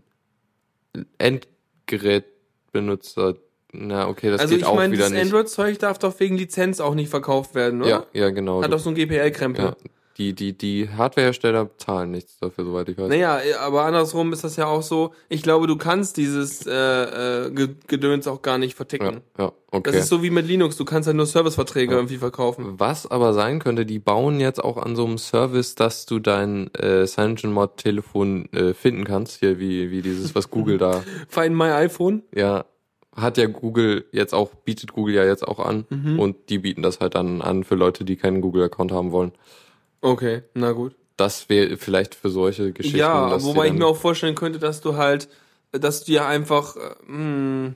Endgerätbenutzer na, okay, das also geht auch mein, wieder nicht. Also ich meine, das Android-Zeug darf doch wegen Lizenz auch nicht verkauft werden, oder? Ja, ja, genau. Hat doch so ein GPL-Krempel. Ja, die, die, die Hardwarehersteller zahlen nichts dafür, soweit ich weiß. Naja, aber andersrum ist das ja auch so, ich glaube, du kannst dieses äh, äh, Gedöns auch gar nicht verticken. Ja, ja, okay. Das ist so wie mit Linux, du kannst ja nur Serviceverträge ja. irgendwie verkaufen. Was aber sein könnte, die bauen jetzt auch an so einem Service, dass du dein äh, CyanogenMod-Telefon äh, finden kannst, hier wie, wie dieses, was Google da... Find My iPhone? Ja, hat ja Google jetzt auch, bietet Google ja jetzt auch an mhm. und die bieten das halt dann an für Leute, die keinen Google-Account haben wollen. Okay, na gut. Das wäre vielleicht für solche Geschichten. Ja, wobei ich mir auch vorstellen könnte, dass du halt, dass du ja einfach, äh, hm,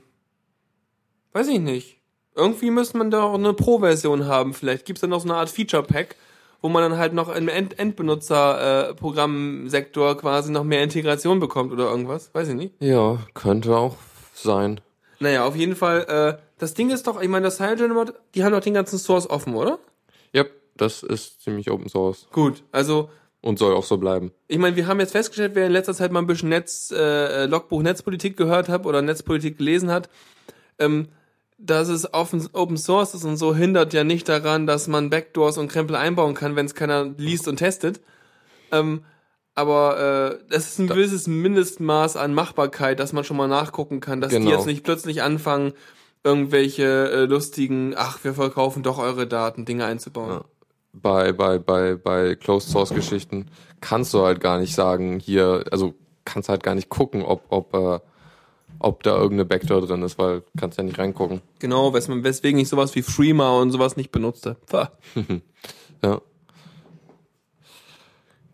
weiß ich nicht. Irgendwie müsste man da auch eine Pro-Version haben. Vielleicht gibt's da noch so eine Art Feature-Pack, wo man dann halt noch im End Endbenutzer-Programmsektor äh, quasi noch mehr Integration bekommt oder irgendwas. Weiß ich nicht. Ja, könnte auch sein. Naja, auf jeden Fall, äh, das Ding ist doch, ich meine, das CyanogenMod, die haben doch den ganzen Source offen, oder? Das ist ziemlich Open Source. Gut, also und soll auch so bleiben. Ich meine, wir haben jetzt festgestellt, wer in letzter Zeit mal ein bisschen Netz, äh, Logbuch Netzpolitik gehört hat oder Netzpolitik gelesen hat, ähm, dass es offen, Open Source ist und so hindert ja nicht daran, dass man Backdoors und Krempel einbauen kann, wenn es keiner liest und testet. Ähm, aber äh, das ist ein da gewisses Mindestmaß an Machbarkeit, dass man schon mal nachgucken kann, dass genau. die jetzt nicht plötzlich anfangen, irgendwelche äh, lustigen, ach, wir verkaufen doch eure Daten, Dinge einzubauen. Ja bei, bei, bei, bei Closed Source Geschichten kannst du halt gar nicht sagen, hier, also kannst halt gar nicht gucken, ob, ob, äh, ob da irgendeine Backdoor drin ist, weil kannst ja nicht reingucken. Genau, weswegen ich sowas wie Freema und sowas nicht benutzte. ja.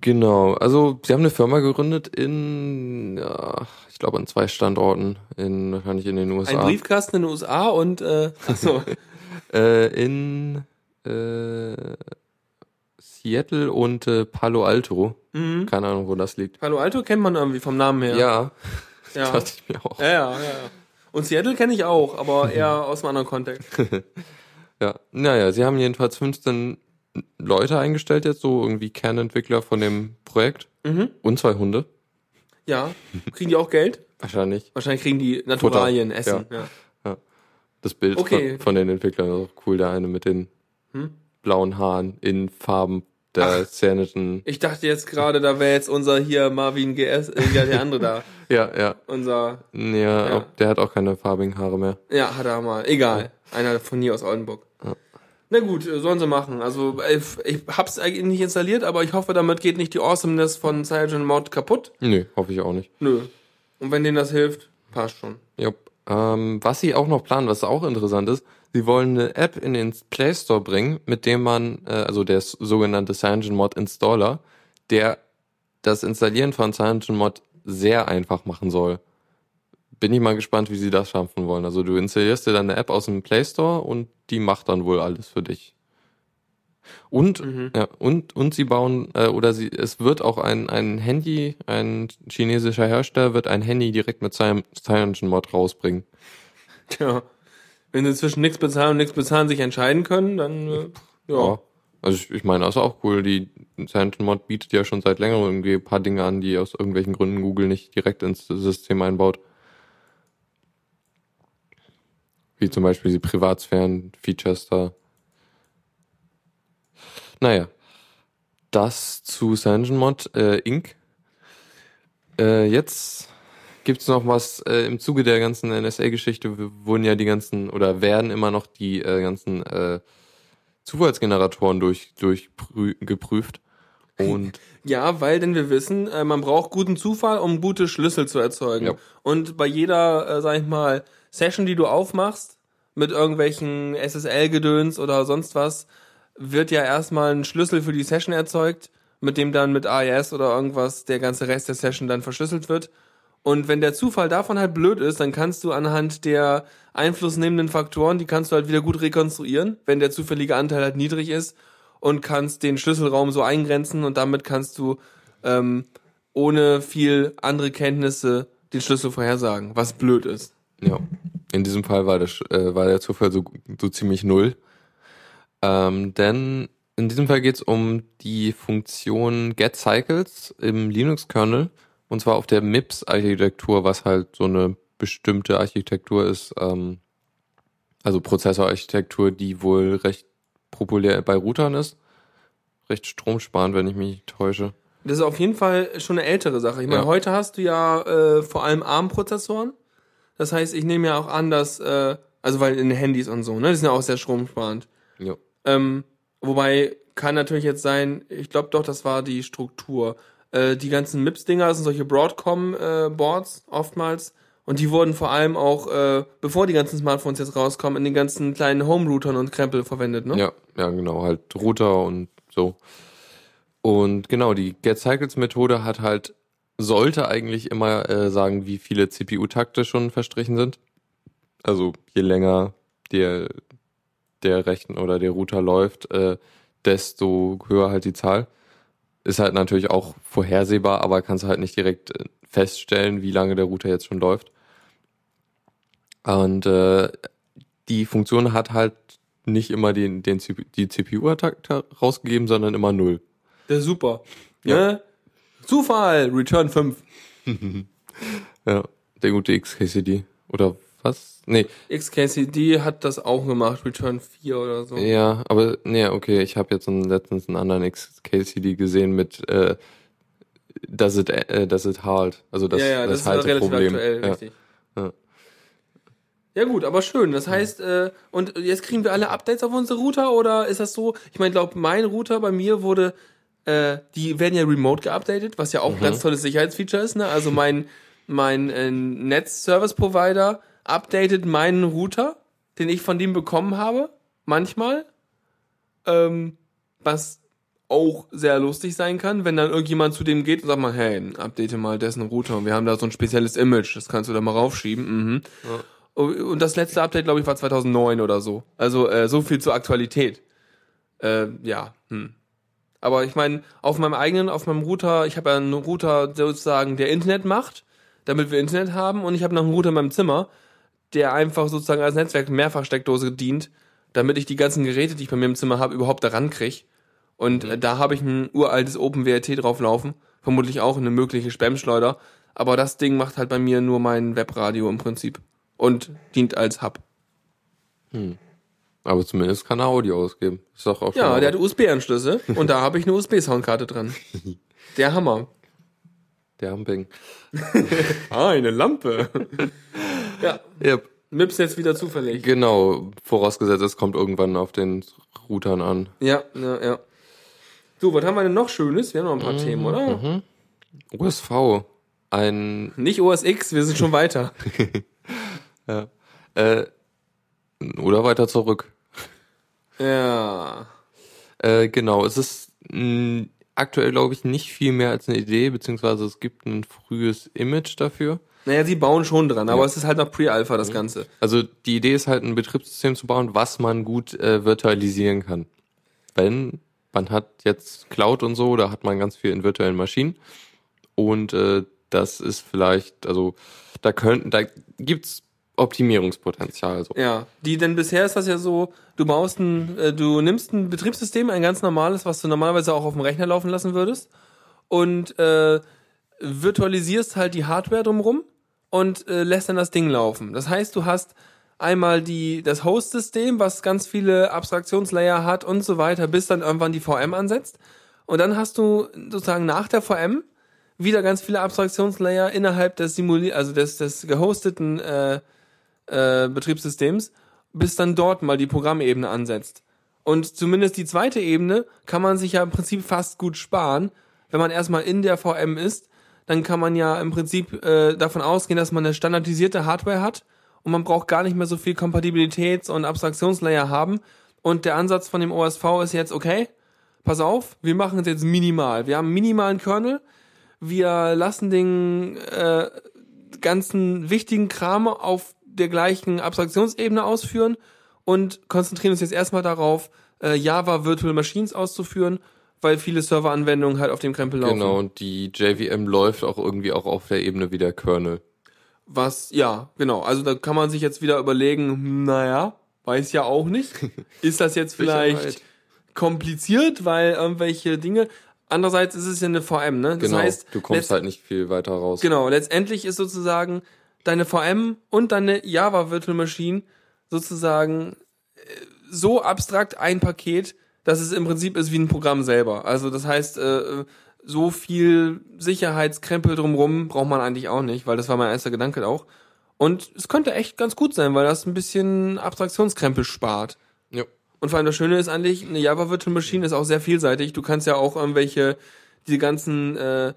Genau, also sie haben eine Firma gegründet in, ja, ich glaube an zwei Standorten, in wahrscheinlich in den USA. Ein Briefkasten in den USA und äh, achso. äh, in äh, Seattle und äh, Palo Alto. Mhm. Keine Ahnung, wo das liegt. Palo Alto kennt man irgendwie vom Namen her. Ja. Ja. Das ich mir auch. Ja, ja, ja. Und Seattle kenne ich auch, aber eher aus einem anderen Kontext. ja. Naja, sie haben jedenfalls 15 Leute eingestellt jetzt, so irgendwie Kernentwickler von dem Projekt. Mhm. Und zwei Hunde. Ja. Kriegen die auch Geld? Wahrscheinlich. Wahrscheinlich kriegen die Naturalien, Futter. Essen. Ja. ja. Das Bild okay. von, von, den Entwicklern ist auch cool, der eine mit den hm? Blauen Haaren in Farben der szenischen. Ich dachte jetzt gerade, da wäre jetzt unser hier Marvin GS, äh, der andere da. ja, ja. Unser. Ja, ja. Auch, der hat auch keine farbigen Haare mehr. Ja, hat er mal. Egal. Ja. Einer von hier aus Oldenburg. Ja. Na gut, äh, sollen sie machen. Also ich, ich hab's eigentlich nicht installiert, aber ich hoffe, damit geht nicht die Awesomeness von Cyanogen Mod kaputt. Nö, hoffe ich auch nicht. Nö. Und wenn denen das hilft, passt schon. Jupp. Ähm, was sie auch noch planen, was auch interessant ist, sie wollen eine App in den Play Store bringen, mit dem man, äh, also der sogenannte CyanogenMod Installer, der das Installieren von CyanogenMod sehr einfach machen soll. Bin ich mal gespannt, wie sie das schaffen wollen. Also du installierst dir dann eine App aus dem Play Store und die macht dann wohl alles für dich. Und, mhm. ja, und, und sie bauen, äh, oder sie, es wird auch ein, ein Handy, ein chinesischer Hersteller wird ein Handy direkt mit CyanogenMod rausbringen. Tja, wenn sie zwischen nichts bezahlen und nichts bezahlen sich entscheiden können, dann, äh, ja. ja. Also ich, ich meine, das ist auch cool. Die CyanogenMod bietet ja schon seit längerem irgendwie ein paar Dinge an, die aus irgendwelchen Gründen Google nicht direkt ins System einbaut. Wie zum Beispiel die Privatsphären-Features da. Naja. das zu CyanogenMod äh, Inc. Äh, jetzt gibt's noch was äh, im Zuge der ganzen NSA-Geschichte wurden ja die ganzen oder werden immer noch die äh, ganzen äh, Zufallsgeneratoren durch, durch geprüft. Und Ja, weil denn wir wissen, äh, man braucht guten Zufall, um gute Schlüssel zu erzeugen. Ja. Und bei jeder, äh, sag ich mal, Session, die du aufmachst, mit irgendwelchen SSL-Gedöns oder sonst was, wird ja erstmal ein Schlüssel für die Session erzeugt, mit dem dann mit AES oder irgendwas der ganze Rest der Session dann verschlüsselt wird. Und wenn der Zufall davon halt blöd ist, dann kannst du anhand der einflussnehmenden Faktoren, die kannst du halt wieder gut rekonstruieren, wenn der zufällige Anteil halt niedrig ist und kannst den Schlüsselraum so eingrenzen und damit kannst du ähm, ohne viel andere Kenntnisse den Schlüssel vorhersagen, was blöd ist. ja, in diesem Fall war der, äh, war der Zufall so, so ziemlich null. Ähm, denn in diesem Fall geht's um die Funktion getCycles im Linux-Kernel und zwar auf der MIPS-Architektur, was halt so eine bestimmte Architektur ist, ähm, also Prozessorarchitektur, die wohl recht populär bei Routern ist. Recht stromsparend, wenn ich mich nicht täusche. Das ist auf jeden Fall schon eine ältere Sache. Ich meine, Ja. heute hast du ja äh, vor allem ARM-Prozessoren. Das heißt, ich nehme ja auch an, dass, äh, also weil in den Handys und so, ne, die sind ja auch sehr stromsparend. Ja. Ähm, wobei kann natürlich jetzt sein, ich glaube doch, das war die Struktur. Äh, die ganzen MIPS-Dinger das sind solche Broadcom-Boards oftmals. Und die wurden vor allem auch, äh, bevor die ganzen Smartphones jetzt rauskommen, in den ganzen kleinen Home-Routern und Krempel verwendet, ne? Ja, ja, genau, halt Router und so. Und genau, die getCycles-Methode hat halt, sollte eigentlich immer äh, sagen, wie viele CPU-Takte schon verstrichen sind. Also je länger der, der Rechten oder der Router läuft, äh, desto höher halt die Zahl. Ist halt natürlich auch vorhersehbar, aber kannst halt nicht direkt äh, feststellen, wie lange der Router jetzt schon läuft. Und äh, die Funktion hat halt nicht immer den, den die CPU-Attacke rausgegeben, sondern immer null. Der ist super. Ja. Ne? Zufall, Return 5. Ja, der gute XKCD. Oder was? Nee, XKCD hat das auch gemacht, Return 4 oder so. ja, aber nee, okay, ich habe jetzt letztens einen anderen XKCD gesehen mit äh, Does it, äh, does it hard? Also das, ja, ja, das, das, ist relativ Halteproblem. aktuell, ja. richtig. Ja. Ja gut, aber schön. Das heißt, äh, und jetzt kriegen wir alle Updates auf unsere Router oder ist das so? Ich meine, glaube, mein Router bei mir wurde, äh, die werden ja remote geupdatet, was ja auch ein ganz tolles Sicherheitsfeature ist. Ne? Also mein mein äh, Netz-Service-Provider updatet meinen Router, den ich von dem bekommen habe, manchmal, ähm, was auch sehr lustig sein kann, wenn dann irgendjemand zu dem geht und sagt mal, hey, update mal dessen Router und wir haben da so ein spezielles Image, das kannst du da mal raufschieben. Mhm. Und das letzte Update, glaube ich, war 2009 oder so. Also äh, so viel zur Aktualität. Äh, ja. Hm. Aber ich meine, auf meinem eigenen, auf meinem Router, ich habe ja einen Router sozusagen, der Internet macht, damit wir Internet haben. Und ich habe noch einen Router in meinem Zimmer, der einfach sozusagen als Netzwerk Mehrfachsteckdose dient, damit ich die ganzen Geräte, die ich bei mir im Zimmer habe, überhaupt daran kriege. Und äh, da habe ich ein uraltes OpenWRT drauflaufen. Vermutlich auch eine mögliche Spam-Schleuder. Aber das Ding macht halt bei mir nur mein Webradio im Prinzip. Und dient als Hub. Aber zumindest kann er Audio ausgeben. Ist doch auch Ja, der hat. USB-Anschlüsse und da habe ich eine USB-Soundkarte dran. Der Hammer. der Humping. Ah, eine Lampe. ja, Yep. Mips jetzt wieder zufällig. Genau, vorausgesetzt, es kommt irgendwann auf den Routern an. Ja, ja, ja. So, was haben wir denn noch Schönes? Wir haben noch ein paar Themen, oder? USV, ein Nicht OS X, wir sind schon weiter. äh, oder weiter zurück. ja. Äh, genau, es ist mh, aktuell, glaube ich, nicht viel mehr als eine Idee, beziehungsweise es gibt ein frühes Image dafür. Naja, sie bauen schon dran, aber Ja. es ist halt noch Pre-Alpha, das Ganze. Also die Idee ist halt, ein Betriebssystem zu bauen, was man gut äh, virtualisieren kann. Wenn man hat jetzt Cloud und so, da hat man ganz viel in virtuellen Maschinen und äh, das ist vielleicht, also da könnten, da gibt's Optimierungspotenzial. So. Ja, die denn bisher ist das ja so, du baust ein, äh, du nimmst ein Betriebssystem, ein ganz normales, was du normalerweise auch auf dem Rechner laufen lassen würdest und äh, virtualisierst halt die Hardware drumrum und äh, lässt dann das Ding laufen. Das heißt, du hast einmal die das Host-System, was ganz viele Abstraktionslayer hat und so weiter, bis dann irgendwann die VM ansetzt. Und dann hast du sozusagen nach der VM wieder ganz viele Abstraktionslayer innerhalb des Simuli also des, des gehosteten äh, äh, Betriebssystems, bis dann dort mal die Programmebene ansetzt. Und zumindest die zweite Ebene kann man sich ja im Prinzip fast gut sparen, wenn man erstmal in der VM ist, dann kann man ja im Prinzip äh, davon ausgehen, dass man eine standardisierte Hardware hat und man braucht gar nicht mehr so viel Kompatibilitäts- und Abstraktionslayer haben. Und der Ansatz von dem OSV ist jetzt, okay, pass auf, wir machen es jetzt minimal. Wir haben minimalen Kernel, wir lassen den äh, ganzen wichtigen Kram auf der gleichen Abstraktionsebene ausführen und konzentrieren uns jetzt erstmal darauf, äh, Java Virtual Machines auszuführen, weil viele Serveranwendungen halt auf dem Krempel laufen. Genau, und die JVM läuft auch irgendwie auch auf der Ebene wie der Kernel. Was, ja, genau. Also da kann man sich jetzt wieder überlegen, hm, naja, weiß ja auch nicht. Ist das jetzt vielleicht kompliziert, weil irgendwelche Dinge. Andererseits ist es ja eine VM, ne? Das Genau, heißt, du kommst halt nicht viel weiter raus. Genau, letztendlich ist sozusagen deine VM und deine Java Virtual Machine sozusagen äh, so abstrakt ein Paket, dass es im Prinzip ist wie ein Programm selber. Also das heißt, äh, so viel Sicherheitskrempel drumrum braucht man eigentlich auch nicht, weil das war mein erster Gedanke auch. Und es könnte echt ganz gut sein, weil das ein bisschen Abstraktionskrempel spart. Ja. Und vor allem das Schöne ist eigentlich, eine Java Virtual Machine ist auch sehr vielseitig. Du kannst ja auch irgendwelche, die ganzen äh, äh,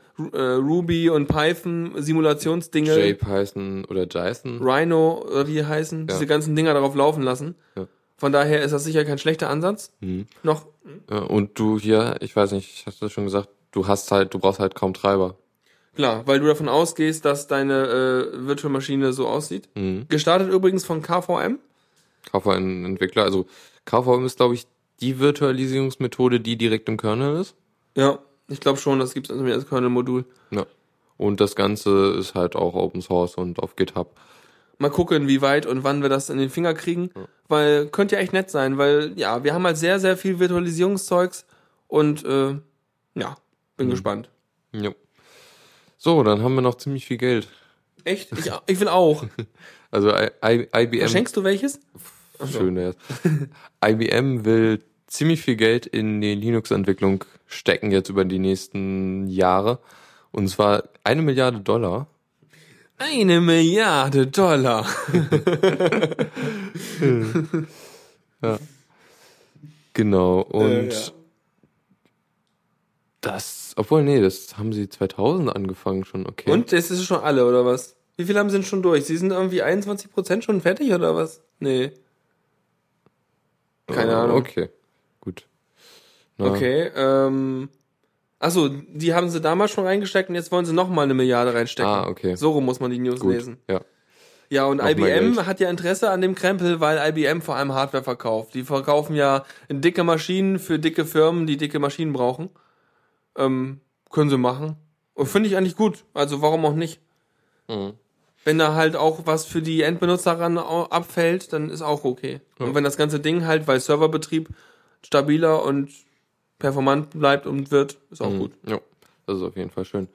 Ruby und Python Simulationsdinge, JPython oder JSON. Rhino oder wie die heißen, Ja. diese ganzen Dinger darauf laufen lassen. Ja. Von daher ist das sicher kein schlechter Ansatz. Mhm. Noch, Ja, und du hier, ich weiß nicht, ich hatte das schon gesagt, du hast halt, du brauchst halt kaum Treiber. klar, weil du davon ausgehst, dass deine äh, Virtual Maschine so aussieht. Mhm. Gestartet übrigens von KVM. KVM-Entwickler, also KVM ist, glaube ich, die Virtualisierungsmethode, die direkt im Kernel ist. Ja, ich glaube schon, das gibt's also mir als Kernel-Modul. Ja. Und das Ganze ist halt auch Open Source und auf GitHub. Mal gucken, wie weit und wann wir das in den Finger kriegen. Weil könnte ja echt nett sein, weil ja, wir haben halt sehr, sehr viel Virtualisierungszeugs und äh, ja, bin Mhm. gespannt. Ja. So, dann haben wir noch ziemlich viel Geld. Echt? Ich, ich will auch. Also I, I, IBM. Verschenkst du welches? Schön wär's. IBM will ziemlich viel Geld in die Linux-Entwicklung stecken jetzt über die nächsten Jahre. Und zwar eine Milliarde Dollar. Eine Milliarde Dollar. Genau. Und Äh, ja. das, obwohl, nee, das haben sie 2000 angefangen schon, okay. Und das ist schon alle, oder was? Wie viele haben sie denn schon durch? Sie sind irgendwie 21% schon fertig, oder was? Nee. Keine Äh, Ahnung. Okay, gut. Na, Okay, ähm. Achso, die haben sie damals schon reingesteckt und jetzt wollen sie nochmal eine Milliarde reinstecken. Ah, okay. So rum muss man die News Gut, lesen. ja. Ja, und Noch IBM hat ja Interesse an dem Krempel, weil IBM vor allem Hardware verkauft. Die verkaufen ja dicke Maschinen für dicke Firmen, die dicke Maschinen brauchen. Ähm, können sie machen. Und finde ich eigentlich gut. Also warum auch nicht? Mhm. Wenn da halt auch was für die Endbenutzer ran abfällt, dann ist auch okay. Und wenn das ganze Ding halt, weil Serverbetrieb stabiler und performant bleibt und wird, ist auch Mhm. gut. Ja, das ist auf jeden Fall schön.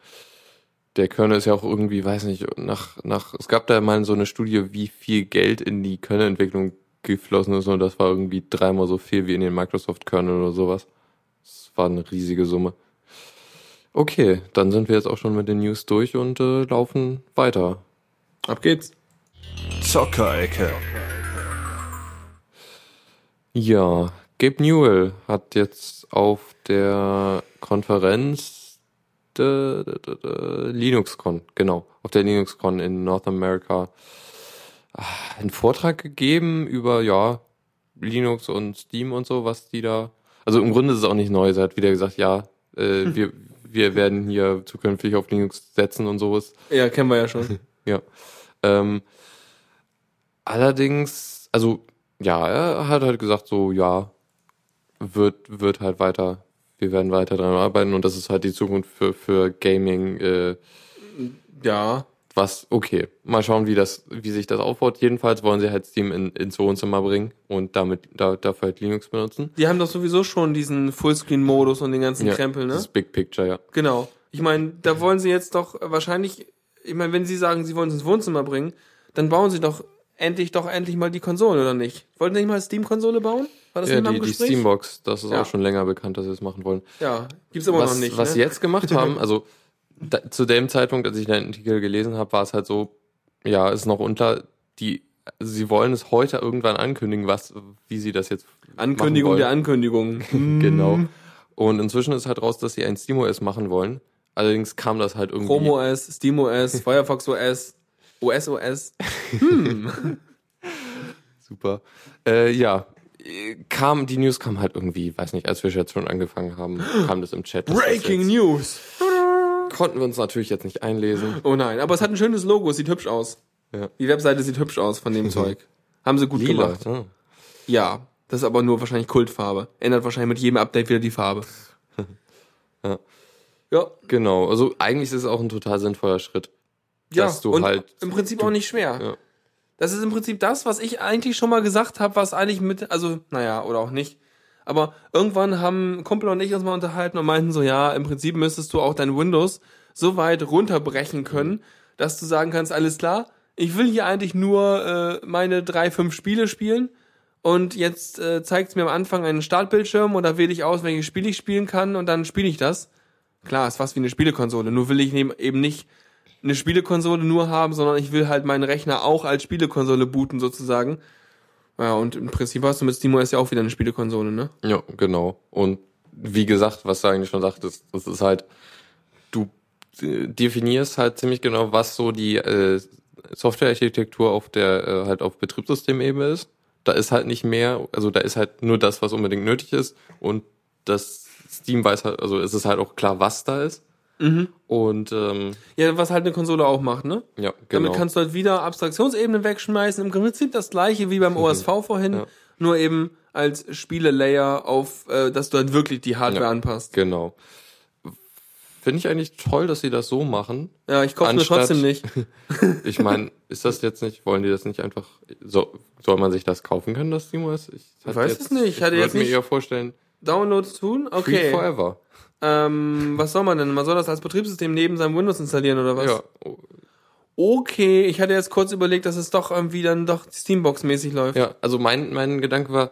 Der Kernel ist ja auch irgendwie, weiß nicht, nach, nach, es gab da mal so eine Studie, wie viel Geld in die Kernelentwicklung geflossen ist und das war irgendwie dreimal so viel wie in den Microsoft Kernel oder sowas. Das war eine riesige Summe. Okay, dann sind wir jetzt auch schon mit den News durch und äh, laufen weiter. Ab geht's. Zockerecke. Ja, Gabe Newell hat jetzt auf der Konferenz de, de, de, LinuxCon, genau, auf der LinuxCon in North America ah, einen Vortrag gegeben über, ja, Linux und Steam und so, was die da, also im Grunde ist es auch nicht neu, er hat wieder gesagt, ja, äh, wir, wir werden hier zukünftig auf Linux setzen und sowas. Ja, kennen wir ja schon. Ja. Ähm, allerdings, also ja, er hat halt gesagt, so ja, wird wird halt weiter, wir werden weiter dran arbeiten und das ist halt die Zukunft für für Gaming. Äh, ja. was okay, mal schauen, wie das, wie sich das aufbaut. Jedenfalls wollen sie halt Steam in, ins Wohnzimmer bringen und damit da, dafür halt Linux benutzen. Die haben doch sowieso schon diesen Fullscreen-Modus und den ganzen Krempel, ne? Das Big Picture, ja. Genau. Ich meine, da wollen sie jetzt doch wahrscheinlich, ich meine, wenn sie sagen, sie wollen es ins Wohnzimmer bringen, dann bauen sie doch endlich doch endlich mal die Konsole, oder nicht? Wollten Sie nicht mal Steam-Konsole bauen? War das Ja, die, die? Steambox, das ist Ja. auch schon länger bekannt, dass sie das machen wollen. Ja, gibt's immer was, noch nicht. was ne? sie jetzt gemacht haben, also da, zu dem Zeitpunkt, als ich den Artikel gelesen habe, war es halt so, ja, ist noch unter die, also sie wollen es heute irgendwann ankündigen, was, wie sie das jetzt Ankündigung machen der. Ankündigung. Genau. Und inzwischen ist halt raus, dass sie ein SteamOS machen wollen. Allerdings kam das halt irgendwie. Chrome OS, Steam OS, Firefox OS, OS OS. Super. Äh, ja, kam, die News kam halt irgendwie, weiß nicht, als wir jetzt schon angefangen haben, kam das im Chat. das Breaking News. Konnten wir uns natürlich jetzt nicht einlesen. Oh nein, aber es hat ein schönes Logo, es sieht hübsch aus. Ja. Die Webseite sieht hübsch aus von dem Zeug. Haben sie gut Lila. gemacht. Ja. Ja, das ist aber nur wahrscheinlich Kultfarbe. Ändert wahrscheinlich mit jedem Update wieder die Farbe. Ja. Ja, Genau, also eigentlich ist es auch ein total sinnvoller Schritt. ja. Dass du und halt- im Prinzip auch nicht schwer. Ja. Das ist im Prinzip das, was ich eigentlich schon mal gesagt habe, was eigentlich mit, also, naja, oder auch nicht. Aber irgendwann haben Kumpel und ich uns mal unterhalten und meinten so, ja, im Prinzip müsstest du auch dein Windows so weit runterbrechen können, dass du sagen kannst, alles klar, ich will hier eigentlich nur äh, meine drei, fünf Spiele spielen und jetzt äh, zeigt es mir am Anfang einen Startbildschirm und da wähle ich aus, welche Spiele ich spielen kann und dann spiele ich das. Klar, ist fast wie eine Spielekonsole, nur will ich eben nicht eine Spielekonsole nur haben, sondern ich will halt meinen Rechner auch als Spielekonsole booten sozusagen. Ja, und im Prinzip hast du mit SteamOS ja auch wieder eine Spielekonsole, ne? Ja, genau. Und wie gesagt, was du eigentlich schon sagtest, das ist halt, du äh, definierst halt ziemlich genau, was so die äh, Softwarearchitektur auf der äh, halt auf Betriebssystemebene ist. Da ist halt nicht mehr, also da ist halt nur das, was unbedingt nötig ist und das Steam weiß halt, also es ist halt auch klar, was da ist. Und ähm, Ja, was halt eine Konsole auch macht, ne? ja, genau. Damit kannst du halt wieder Abstraktionsebenen wegschmeißen. Im Prinzip das gleiche wie beim OSV vorhin, Ja. nur eben als Spielelayer auf, äh, dass du halt wirklich die Hardware Ja. anpasst. genau. Finde ich eigentlich toll, dass sie das so machen. Ja, ich kaufe mir trotzdem nicht. Ich meine, ist das jetzt nicht, wollen die das nicht einfach, so, soll man sich das kaufen können, das SteamOS? Ich, hatte weiß es nicht. Ich hatte würde jetzt mir nicht- eher vorstellen, Downloads tun? Free Okay. Forever. Ähm, was soll man denn? Man soll das als Betriebssystem neben seinem Windows installieren oder was? Ja, Okay, ich hatte jetzt kurz überlegt, dass es doch irgendwie dann doch Steambox-mäßig läuft. ja, also mein, mein Gedanke war,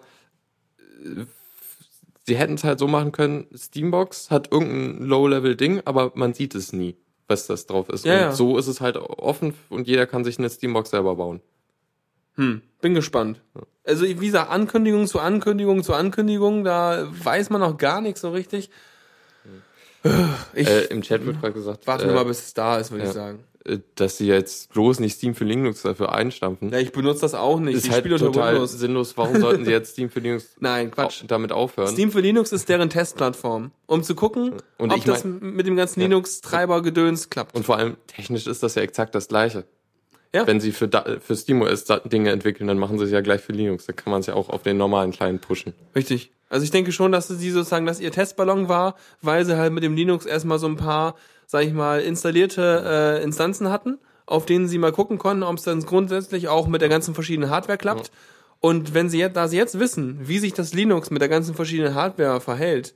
sie hätten es halt so machen können, Steambox hat irgendein Low-Level-Ding, aber man sieht es nie, was das drauf ist. Ja, und ja. so ist es halt offen und jeder kann sich eine Steambox selber bauen. Hm, bin gespannt. Also wie gesagt, Ankündigung zu Ankündigung zu Ankündigung, da weiß man noch gar nichts so richtig. Ich Äh, Im Chat wird gerade gesagt, warte äh, mal, bis es da ist, würde ja. ich sagen. äh, dass sie jetzt bloß nicht Steam für Linux dafür einstampfen. Ja, ich benutze das auch nicht. ist ich halt spiele total Windows. sinnlos. Warum sollten sie jetzt Steam für Linux Nein, Quatsch. damit aufhören? Steam für Linux ist deren Testplattform, um zu gucken, Und ob ich das mein- mit dem ganzen Linux-Treiber-Gedöns klappt. Und vor allem technisch ist das ja exakt das Gleiche. Ja. Wenn sie für, da, für SteamOS da- Dinge entwickeln, dann machen sie es ja gleich für Linux. Dann kann man es ja auch auf den normalen kleinen pushen. Richtig. Also ich denke schon, dass sie sozusagen, dass ihr Testballon war, weil sie halt mit dem Linux erstmal so ein paar, sag ich mal, installierte äh, Instanzen hatten, auf denen sie mal gucken konnten, ob es dann grundsätzlich auch mit der ganzen verschiedenen Hardware klappt. Und wenn sie jetzt, da sie jetzt wissen, wie sich das Linux mit der ganzen verschiedenen Hardware verhält,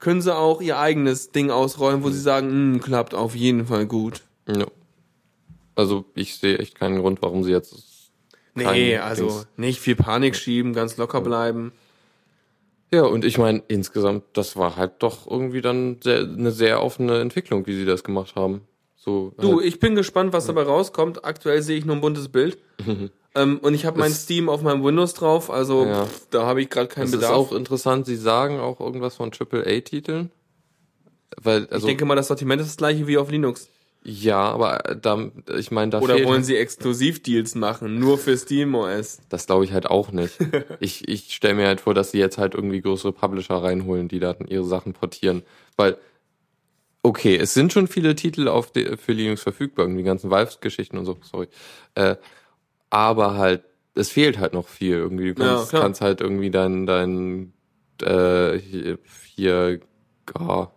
können sie auch ihr eigenes Ding ausrollen, wo sie sagen, "Hm, klappt auf jeden Fall gut. Ja. Also ich sehe echt keinen Grund, warum sie jetzt. Nee, also Dings- nicht viel Panik schieben, ganz locker bleiben. Ja, und ich meine, insgesamt, das war halt doch irgendwie dann sehr, eine sehr offene Entwicklung, wie sie das gemacht haben. So, Du, halt, ich bin gespannt, was dabei rauskommt. Aktuell sehe ich nur ein buntes Bild. ähm, und ich habe mein Steam auf meinem Windows drauf, also Ja. pff, da habe ich gerade keinen das ist Bedarf. auch interessant, sie sagen auch irgendwas von AAA-Titeln. Weil, also, ich denke mal, das Sortiment ist das gleiche wie auf Linux. Ja, aber äh, da, ich meine, da Oder fehlt wollen sie Exklusivdeals machen, nur für SteamOS? Das glaube ich halt auch nicht. ich ich stelle mir halt vor, dass sie jetzt halt irgendwie größere Publisher reinholen, die dann ihre Sachen portieren. Weil, okay, es sind schon viele Titel auf de, für Linux verfügbar, irgendwie die ganzen Valve-Geschichten und so, sorry. Äh, aber halt, es fehlt halt noch viel irgendwie. Du Ja, kannst, klar. kannst halt irgendwie dein, dein äh, hier, hier ah,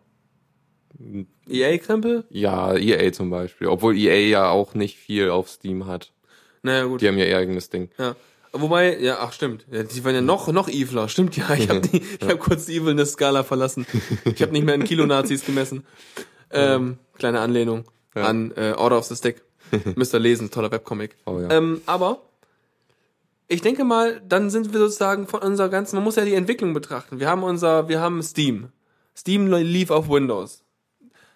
EA-Krempel? ja, EA zum Beispiel. Obwohl EA ja auch nicht viel auf Steam hat. Naja, gut. Die haben ja ihr eigenes Ding. Ja. Wobei, ja, ach stimmt. Ja, die waren ja noch noch eviler. Stimmt ja. Ich habe ich habe kurz die Evil-Skala verlassen. Ich habe nicht mehr in Kilo-Nazis gemessen. Ähm, kleine Anlehnung Ja. an äh, Order of the Stick. Müsst ihr lesen, toller Webcomic. Oh ja. ähm, aber ich denke mal, dann sind wir sozusagen von unserer ganzen, man muss ja die Entwicklung betrachten. Wir haben unser, wir haben Steam. Steam lief auf Windows.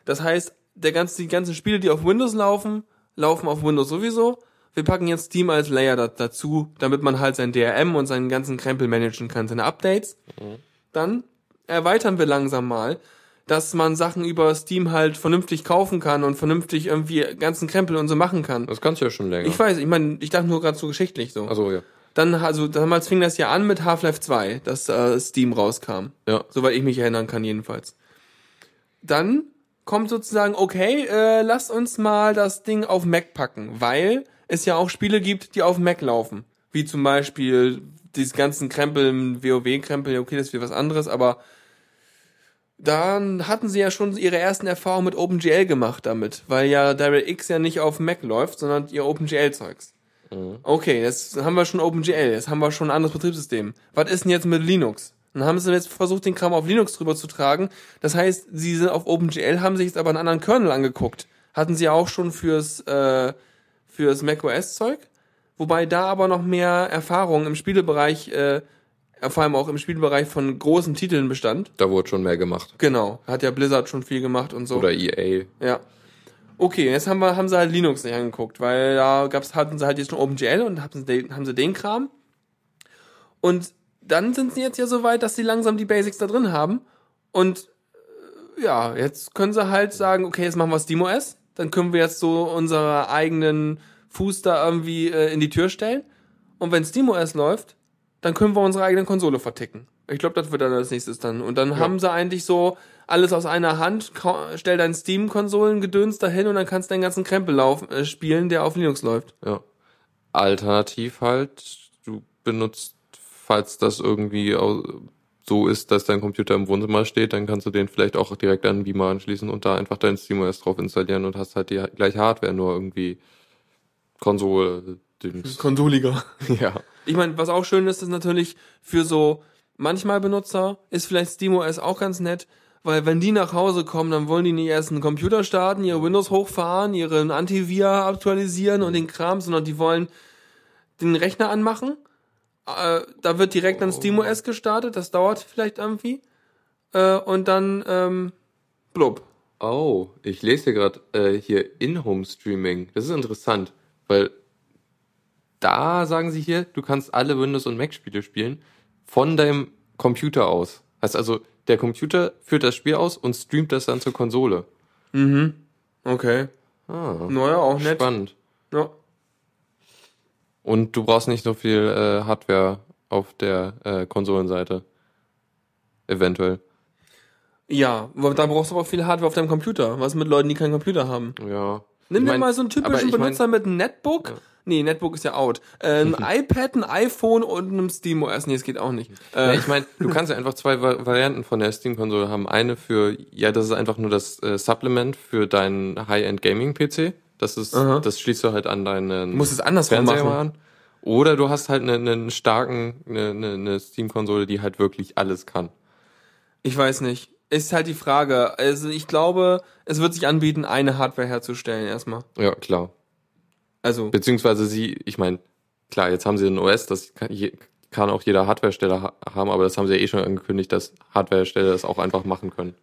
Das heißt, der ganze, die ganzen Spiele, die auf Windows laufen, laufen auf Windows sowieso. Wir packen jetzt Steam als Layer da, dazu, damit man halt sein DRM und seinen ganzen Krempel managen kann, seine Updates. Dann erweitern wir langsam mal, dass man Sachen über Steam halt vernünftig kaufen kann und vernünftig irgendwie ganzen Krempel und so machen kann. Das kannst du ja schon länger. Ich weiß, ich meine, ich dachte nur gerade so geschichtlich so. Achso, ja. Dann, also damals fing das ja an mit Half-Life 2, dass äh, Steam rauskam. Ja. Soweit ich mich erinnern kann, jedenfalls. Dann kommt sozusagen, okay, äh, lass uns mal das Ding auf Mac packen, weil es ja auch Spiele gibt, die auf Mac laufen. Wie zum Beispiel diese ganzen Krempel, WoW-Krempel, okay, das ist wieder was anderes, aber dann hatten sie ja schon ihre ersten Erfahrungen mit OpenGL gemacht damit, weil ja DirectX ja nicht auf Mac läuft, sondern ihr OpenGL-Zeugs. Okay, jetzt haben wir schon OpenGL, jetzt haben wir schon ein anderes Betriebssystem. Was ist denn jetzt mit Linux? Dann haben sie jetzt versucht, den Kram auf Linux drüber zu tragen. Das heißt, sie sind auf OpenGL, haben sich jetzt aber einen anderen Kernel angeguckt. Hatten sie auch schon fürs, äh, fürs macOS-Zeug. Wobei da aber noch mehr Erfahrung im Spielebereich, äh, vor allem auch im Spielbereich von großen Titeln bestand. Da wurde schon mehr gemacht. Genau, hat ja Blizzard schon viel gemacht und so. Oder EA. Ja. Okay, jetzt haben wir, haben sie halt Linux nicht angeguckt, weil da gab's, hatten sie halt jetzt schon OpenGL und haben sie, den, haben sie den Kram. Und dann sind sie jetzt ja so weit, dass sie langsam die Basics da drin haben. Und äh, ja, jetzt können sie halt sagen, okay, jetzt machen wir SteamOS. Dann können wir jetzt so unsere eigenen Fuß da irgendwie äh, in die Tür stellen. Und wenn SteamOS läuft, dann können wir unsere eigene Konsole verticken. Ich glaube, das wird dann als nächstes dann. Und dann haben sie eigentlich so alles aus einer Hand, stell dein Steam-Konsolen-Gedöns dahin und dann kannst du den ganzen Krempel laufen, äh, spielen, der auf Linux läuft. Ja. Alternativ halt, du benutzt, falls das irgendwie so ist, dass dein Computer im Wohnzimmer steht, dann kannst du den vielleicht auch direkt an den Beamer anschließen und da einfach dein SteamOS drauf installieren und hast halt die gleiche Hardware, nur irgendwie Konsole, Dings. Konsoliger. Ja. Ich meine, was auch schön ist, ist natürlich für so manchmal Benutzer ist vielleicht SteamOS auch ganz nett, weil wenn die nach Hause kommen, dann wollen die nicht erst einen Computer starten, ihre Windows hochfahren, ihren Antivir aktualisieren und den Kram, sondern die wollen den Rechner anmachen. Äh, da wird direkt dann SteamOS gestartet, das dauert vielleicht irgendwie. Äh, und dann, ähm, blub. Oh, ich lese hier gerade äh, hier In-Home-Streaming. Das ist interessant, weil da sagen sie hier, du kannst alle Windows- und Mac-Spiele spielen von deinem Computer aus. Heißt also, der Computer führt das Spiel aus und streamt das dann zur Konsole. Okay. Ah, Naja, auch nett. spannend. Ja. Und du brauchst nicht so viel äh, Hardware auf der äh, Konsolenseite. Eventuell. Ja, da brauchst du aber auch viel Hardware auf deinem Computer. Was mit Leuten, die keinen Computer haben? Ja. Nimm Ich dir mein, mal so einen typischen ich mein- Benutzer mit einem Netbook. Nee, Netbook ist ja out. Äh, ein iPad, ein iPhone und einem SteamOS. Nee, das geht auch nicht. Ja, Äh, ich meine, du kannst ja einfach zwei Va- Varianten von der Steam-Konsole haben. Eine für, ja, das ist einfach nur das äh, Supplement für deinen High-End-Gaming-PC. Das ist, Aha. das schließt du halt an deinen Du musst es andersrum machen. an. Oder du hast halt einen, einen starken, eine, eine, eine Steam-Konsole, die halt wirklich alles kann. ich weiß nicht. Ist halt die Frage. Also ich glaube, es wird sich anbieten, eine Hardware herzustellen erstmal. Ja, klar. Also, Beziehungsweise sie, ich meine, klar, jetzt haben sie ein OS, das kann, kann auch jeder Hardwaresteller ha haben, aber das haben sie ja eh schon angekündigt, dass Hardwaresteller das auch einfach machen können.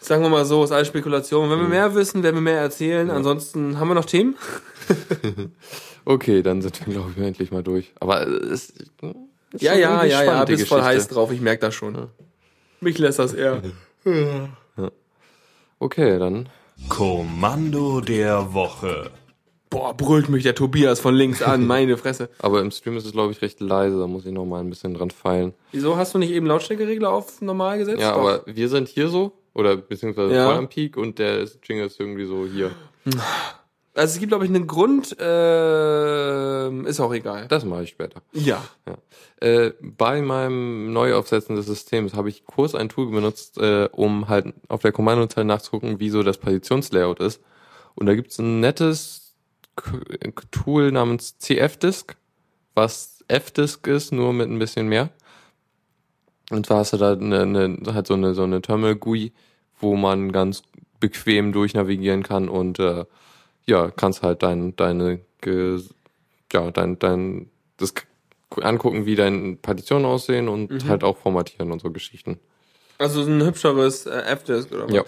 Sagen wir mal so, ist alles Spekulation. Wenn wir mehr wissen, werden wir mehr erzählen. Ansonsten haben wir noch Themen? Okay, dann sind wir, glaube ich, endlich mal durch. Aber es ist Ja, schon ja, ja, ja, die bist voll heiß drauf. Ich merke das schon. Mich lässt das eher. Okay, dann. Kommando der Woche. Boah, brüllt mich der Tobias von links an. Meine Fresse. Aber im Stream ist es, glaube ich, recht leise. Da muss ich noch mal ein bisschen dran feilen. Wieso hast du nicht eben Lautstärkeregler auf normal gesetzt? Ja, Doch. aber wir sind hier so. Oder beziehungsweise Ja. voll am Peak und der Jingle ist irgendwie so hier. Also es gibt, glaube ich, einen Grund, ähm, ist auch egal. Das mache ich später. Ja. Äh, bei meinem Neuaufsetzen des Systems habe ich kurz ein Tool benutzt, äh, um halt auf der Kommandozeile nachzugucken, wie so das Partitionslayout ist. Und da gibt's ein nettes Tool namens CF-Disk, was F-Disk ist, nur mit ein bisschen mehr. Und zwar hast du da eine, eine, halt so eine, so eine Terminal-GUI, wo man ganz bequem durchnavigieren kann und äh, ja, kannst halt dein, deine, ja, dein, dein, das gu- angucken, wie deine Partitionen aussehen und Mhm. halt auch formatieren und so Geschichten. Also so ein hübscheres äh, F-Disk oder was? Ja.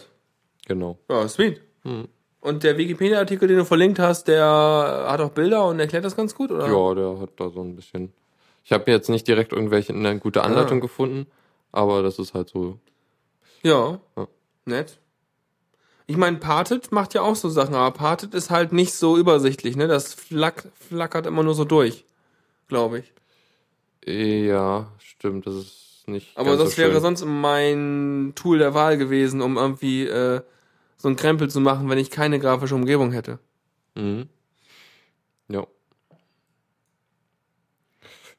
Genau. Ja, sweet. Und der Wikipedia-Artikel, den du verlinkt hast, der hat auch Bilder und erklärt das ganz gut, oder? Ja, der hat da so ein bisschen. Ich habe jetzt nicht direkt irgendwelche eine gute Anleitung Ah. gefunden, aber das ist halt so. Ja. Ja. Nett. Ich meine, Parted macht ja auch so Sachen, aber Parted ist halt nicht so übersichtlich, ne? Das flack, flackert immer nur so durch, glaube ich. Ja, stimmt, das ist nicht. Aber das so wäre schön. sonst mein Tool der Wahl gewesen, um irgendwie äh, so einen Krempel zu machen, wenn ich keine grafische Umgebung hätte. Mhm. Ja.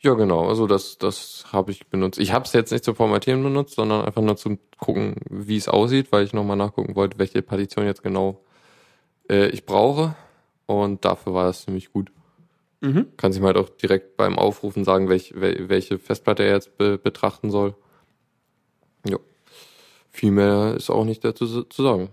Ja, genau. Also das, das habe ich benutzt. Ich habe es jetzt nicht zum Formatieren benutzt, sondern einfach nur zum gucken, wie es aussieht, weil ich nochmal nachgucken wollte, welche Partition jetzt genau äh, ich brauche. Und dafür war das ziemlich gut. Mhm. Kann sich halt auch direkt beim Aufrufen sagen, welch, wel, welche Festplatte er jetzt be, betrachten soll. Ja. Viel mehr ist auch nicht dazu zu sagen.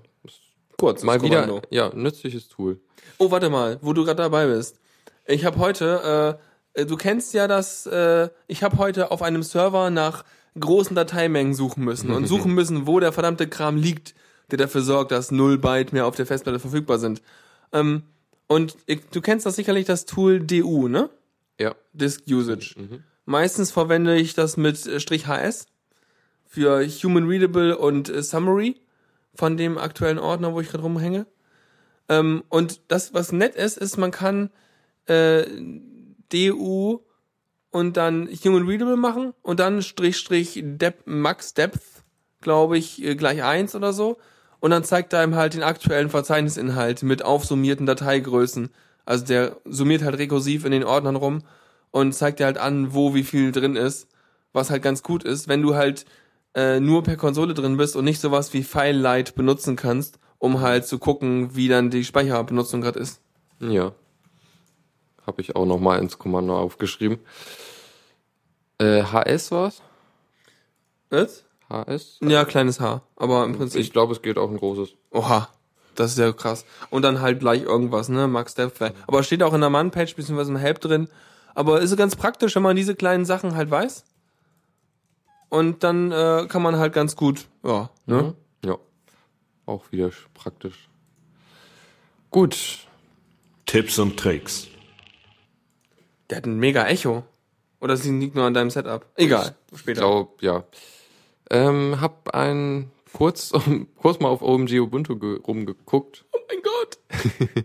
Kurz. Mal wieder, ja, nützliches Tool. Oh, warte mal, wo du gerade dabei bist. Ich habe heute, äh, du kennst ja das, äh, ich habe heute auf einem Server nach großen Dateimengen suchen müssen und suchen müssen, wo der verdammte Kram liegt, der dafür sorgt, dass null Byte mehr auf der Festplatte verfügbar sind. Ähm, und ich, du kennst das sicherlich das Tool DU, ne? Ja. Disk Usage. Meistens verwende ich das mit äh, Strich HS für Human Readable und äh, Summary von dem aktuellen Ordner, wo ich gerade rumhänge. Ähm, und das, was nett ist, ist, man kann äh, DU und dann Human Readable machen und dann Strich Strich Dep Max Depth, glaube ich, äh, gleich eins oder so. Und dann zeigt er einem halt den aktuellen Verzeichnisinhalt mit aufsummierten Dateigrößen. Also der summiert halt rekursiv in den Ordnern rum und zeigt dir halt an, wo wie viel drin ist, was halt ganz gut ist, wenn du halt äh, nur per Konsole drin bist und nicht sowas wie FileLight benutzen kannst, um halt zu gucken, wie dann die Speicherbenutzung gerade ist. Ja. Habe ich auch nochmal ins Kommando aufgeschrieben. Äh, HS war's? Was? HS? Ja, kleines H, aber im Prinzip. Ich glaube, es geht auch ein großes. Oha, das ist ja krass. Und dann halt gleich irgendwas, ne? Max Depth. Aber steht auch in der Man-Page beziehungsweise im Help drin. Aber ist ganz praktisch, wenn man diese kleinen Sachen halt weiß. Und dann äh, kann man halt ganz gut, ja, ne? Ja. Auch wieder sch- praktisch. Gut. Tipps und Tricks. Der hat ein mega Echo. Oder es liegt nur an deinem Setup. Egal, Ich später. glaube, ja. Ähm, hab ein kurz, kurz mal auf OMG Ubuntu ge- rumgeguckt. oh mein Gott.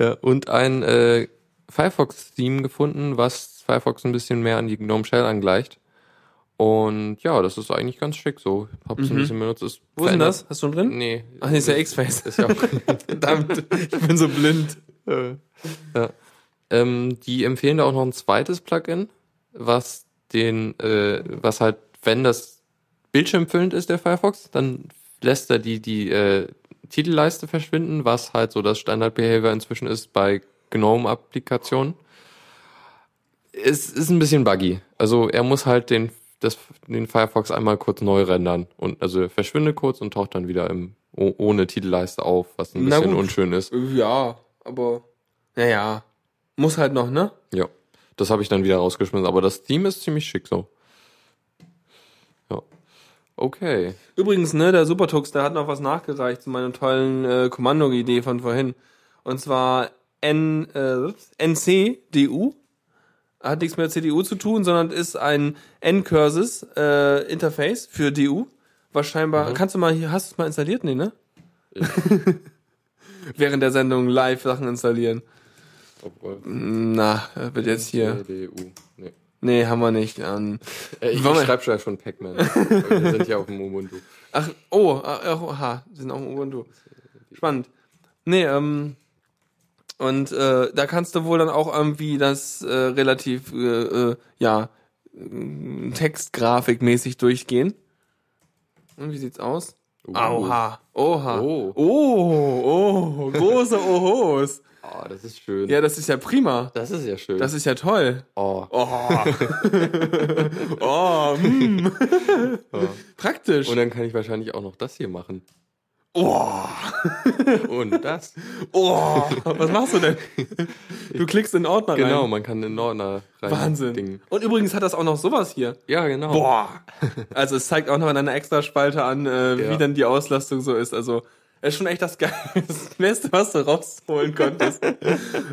Ja, und ein äh, Firefox-Theme gefunden, was Firefox ein bisschen mehr an die GNOME Shell angleicht. Und ja, das ist eigentlich ganz schick so. Hab's ein bisschen benutzt. Ist Mhm. Wo ist denn das? Hast du schon drin? Nee. Ach, nee, ist ja X-Face. Verdammt, ich bin so blind. ja. Ähm, die empfehlen da auch noch ein zweites Plugin, was den, äh, was halt, wenn das bildschirmfüllend ist, der Firefox, dann lässt er die, die äh, Titelleiste verschwinden, was halt so das Standard-Behavior inzwischen ist bei GNOME-Applikationen. Es ist ein bisschen buggy. Also er muss halt den, das, den Firefox einmal kurz neu rendern. Und also er verschwindet kurz und taucht dann wieder im, oh- ohne Titelleiste auf, was ein bisschen unschön ist. Ja, aber, naja, muss halt noch, ne? Ja, das habe ich dann wieder rausgeschmissen. Aber das Theme ist ziemlich schick so. Ja. Okay. Übrigens, ne, der Supertux, der hat noch was nachgereicht zu meiner tollen äh, Kommando-Idee von vorhin. Und zwar N, äh, NCDU. Hat nichts mit CDU zu tun, sondern ist ein N-Curses äh, Interface für DU. Was scheinbar, kannst du mal hier, hast du es mal installiert? Nee, ne? Während der Sendung live Sachen installieren. Obwohl. Na, äh, wird jetzt hier. CDU. Nee. Nee, haben wir nicht. Ähm, Äh, ich wir- schreibe schon von Pac-Man. Wir sind ja auf dem Ubuntu. Ach, oh, ach, ach, aha, sie sind auch im Ubuntu. Spannend. Nee, ähm, und äh, da kannst du wohl dann auch irgendwie das äh, relativ, äh, äh, ja, äh, textgrafikmäßig durchgehen. Und wie sieht's aus? Uh. Oha, oha. Oh. Oh, oh, große Ohos. Oh, das ist schön. Ja, das ist ja prima. Das ist ja schön. Das ist ja toll. oh. Oh. oh, hm. Praktisch. Und dann kann ich wahrscheinlich auch noch das hier machen. Oh, Und das. oh, was machst du denn? Du klickst in den Ordner Genau, rein. man kann in den Ordner rein. Wahnsinn. Dingen. Und übrigens hat das auch noch sowas hier. Ja, genau. Boah. Also es zeigt auch noch in einer Extraspalte an, äh, Ja. wie dann die Auslastung so ist. Also es ist schon echt das, Ge das Beste, was du rausholen konntest.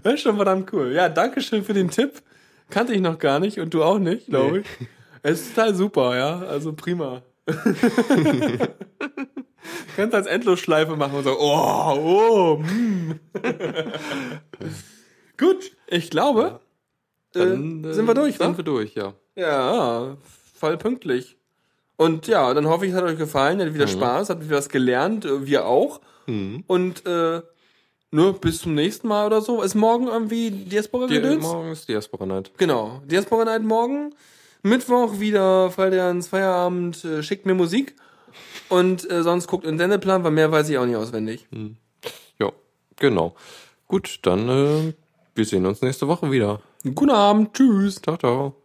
Das ist schon verdammt cool. Ja, danke schön für den Tipp. Kannte ich noch gar nicht und du auch nicht, glaube Nee. ich. Es ist total super, ja. Also prima. Kannst als Endlosschleife machen und so, oh, oh, mm. Gut, ich glaube, Dann, äh, sind wir durch, Sind wa? wir durch, ja. Ja, voll pünktlich. Und ja, dann hoffe ich, es hat euch gefallen, ihr hattet wieder Spaß, habt wieder was gelernt, äh, wir auch. Und äh, nur bis zum nächsten Mal oder so. Ist morgen irgendwie Diaspora Die, gedöns? morgen ist Diaspora Night. Genau, Diaspora Night morgen. Mittwoch wieder, ihr ans Feierabend, äh, schickt mir Musik. Und äh, sonst guckt in den Sendeplan, weil mehr weiß ich auch nicht auswendig. Ja, genau. Gut, dann äh, wir sehen uns nächste Woche wieder. Guten Abend, tschüss. Ciao, ciao.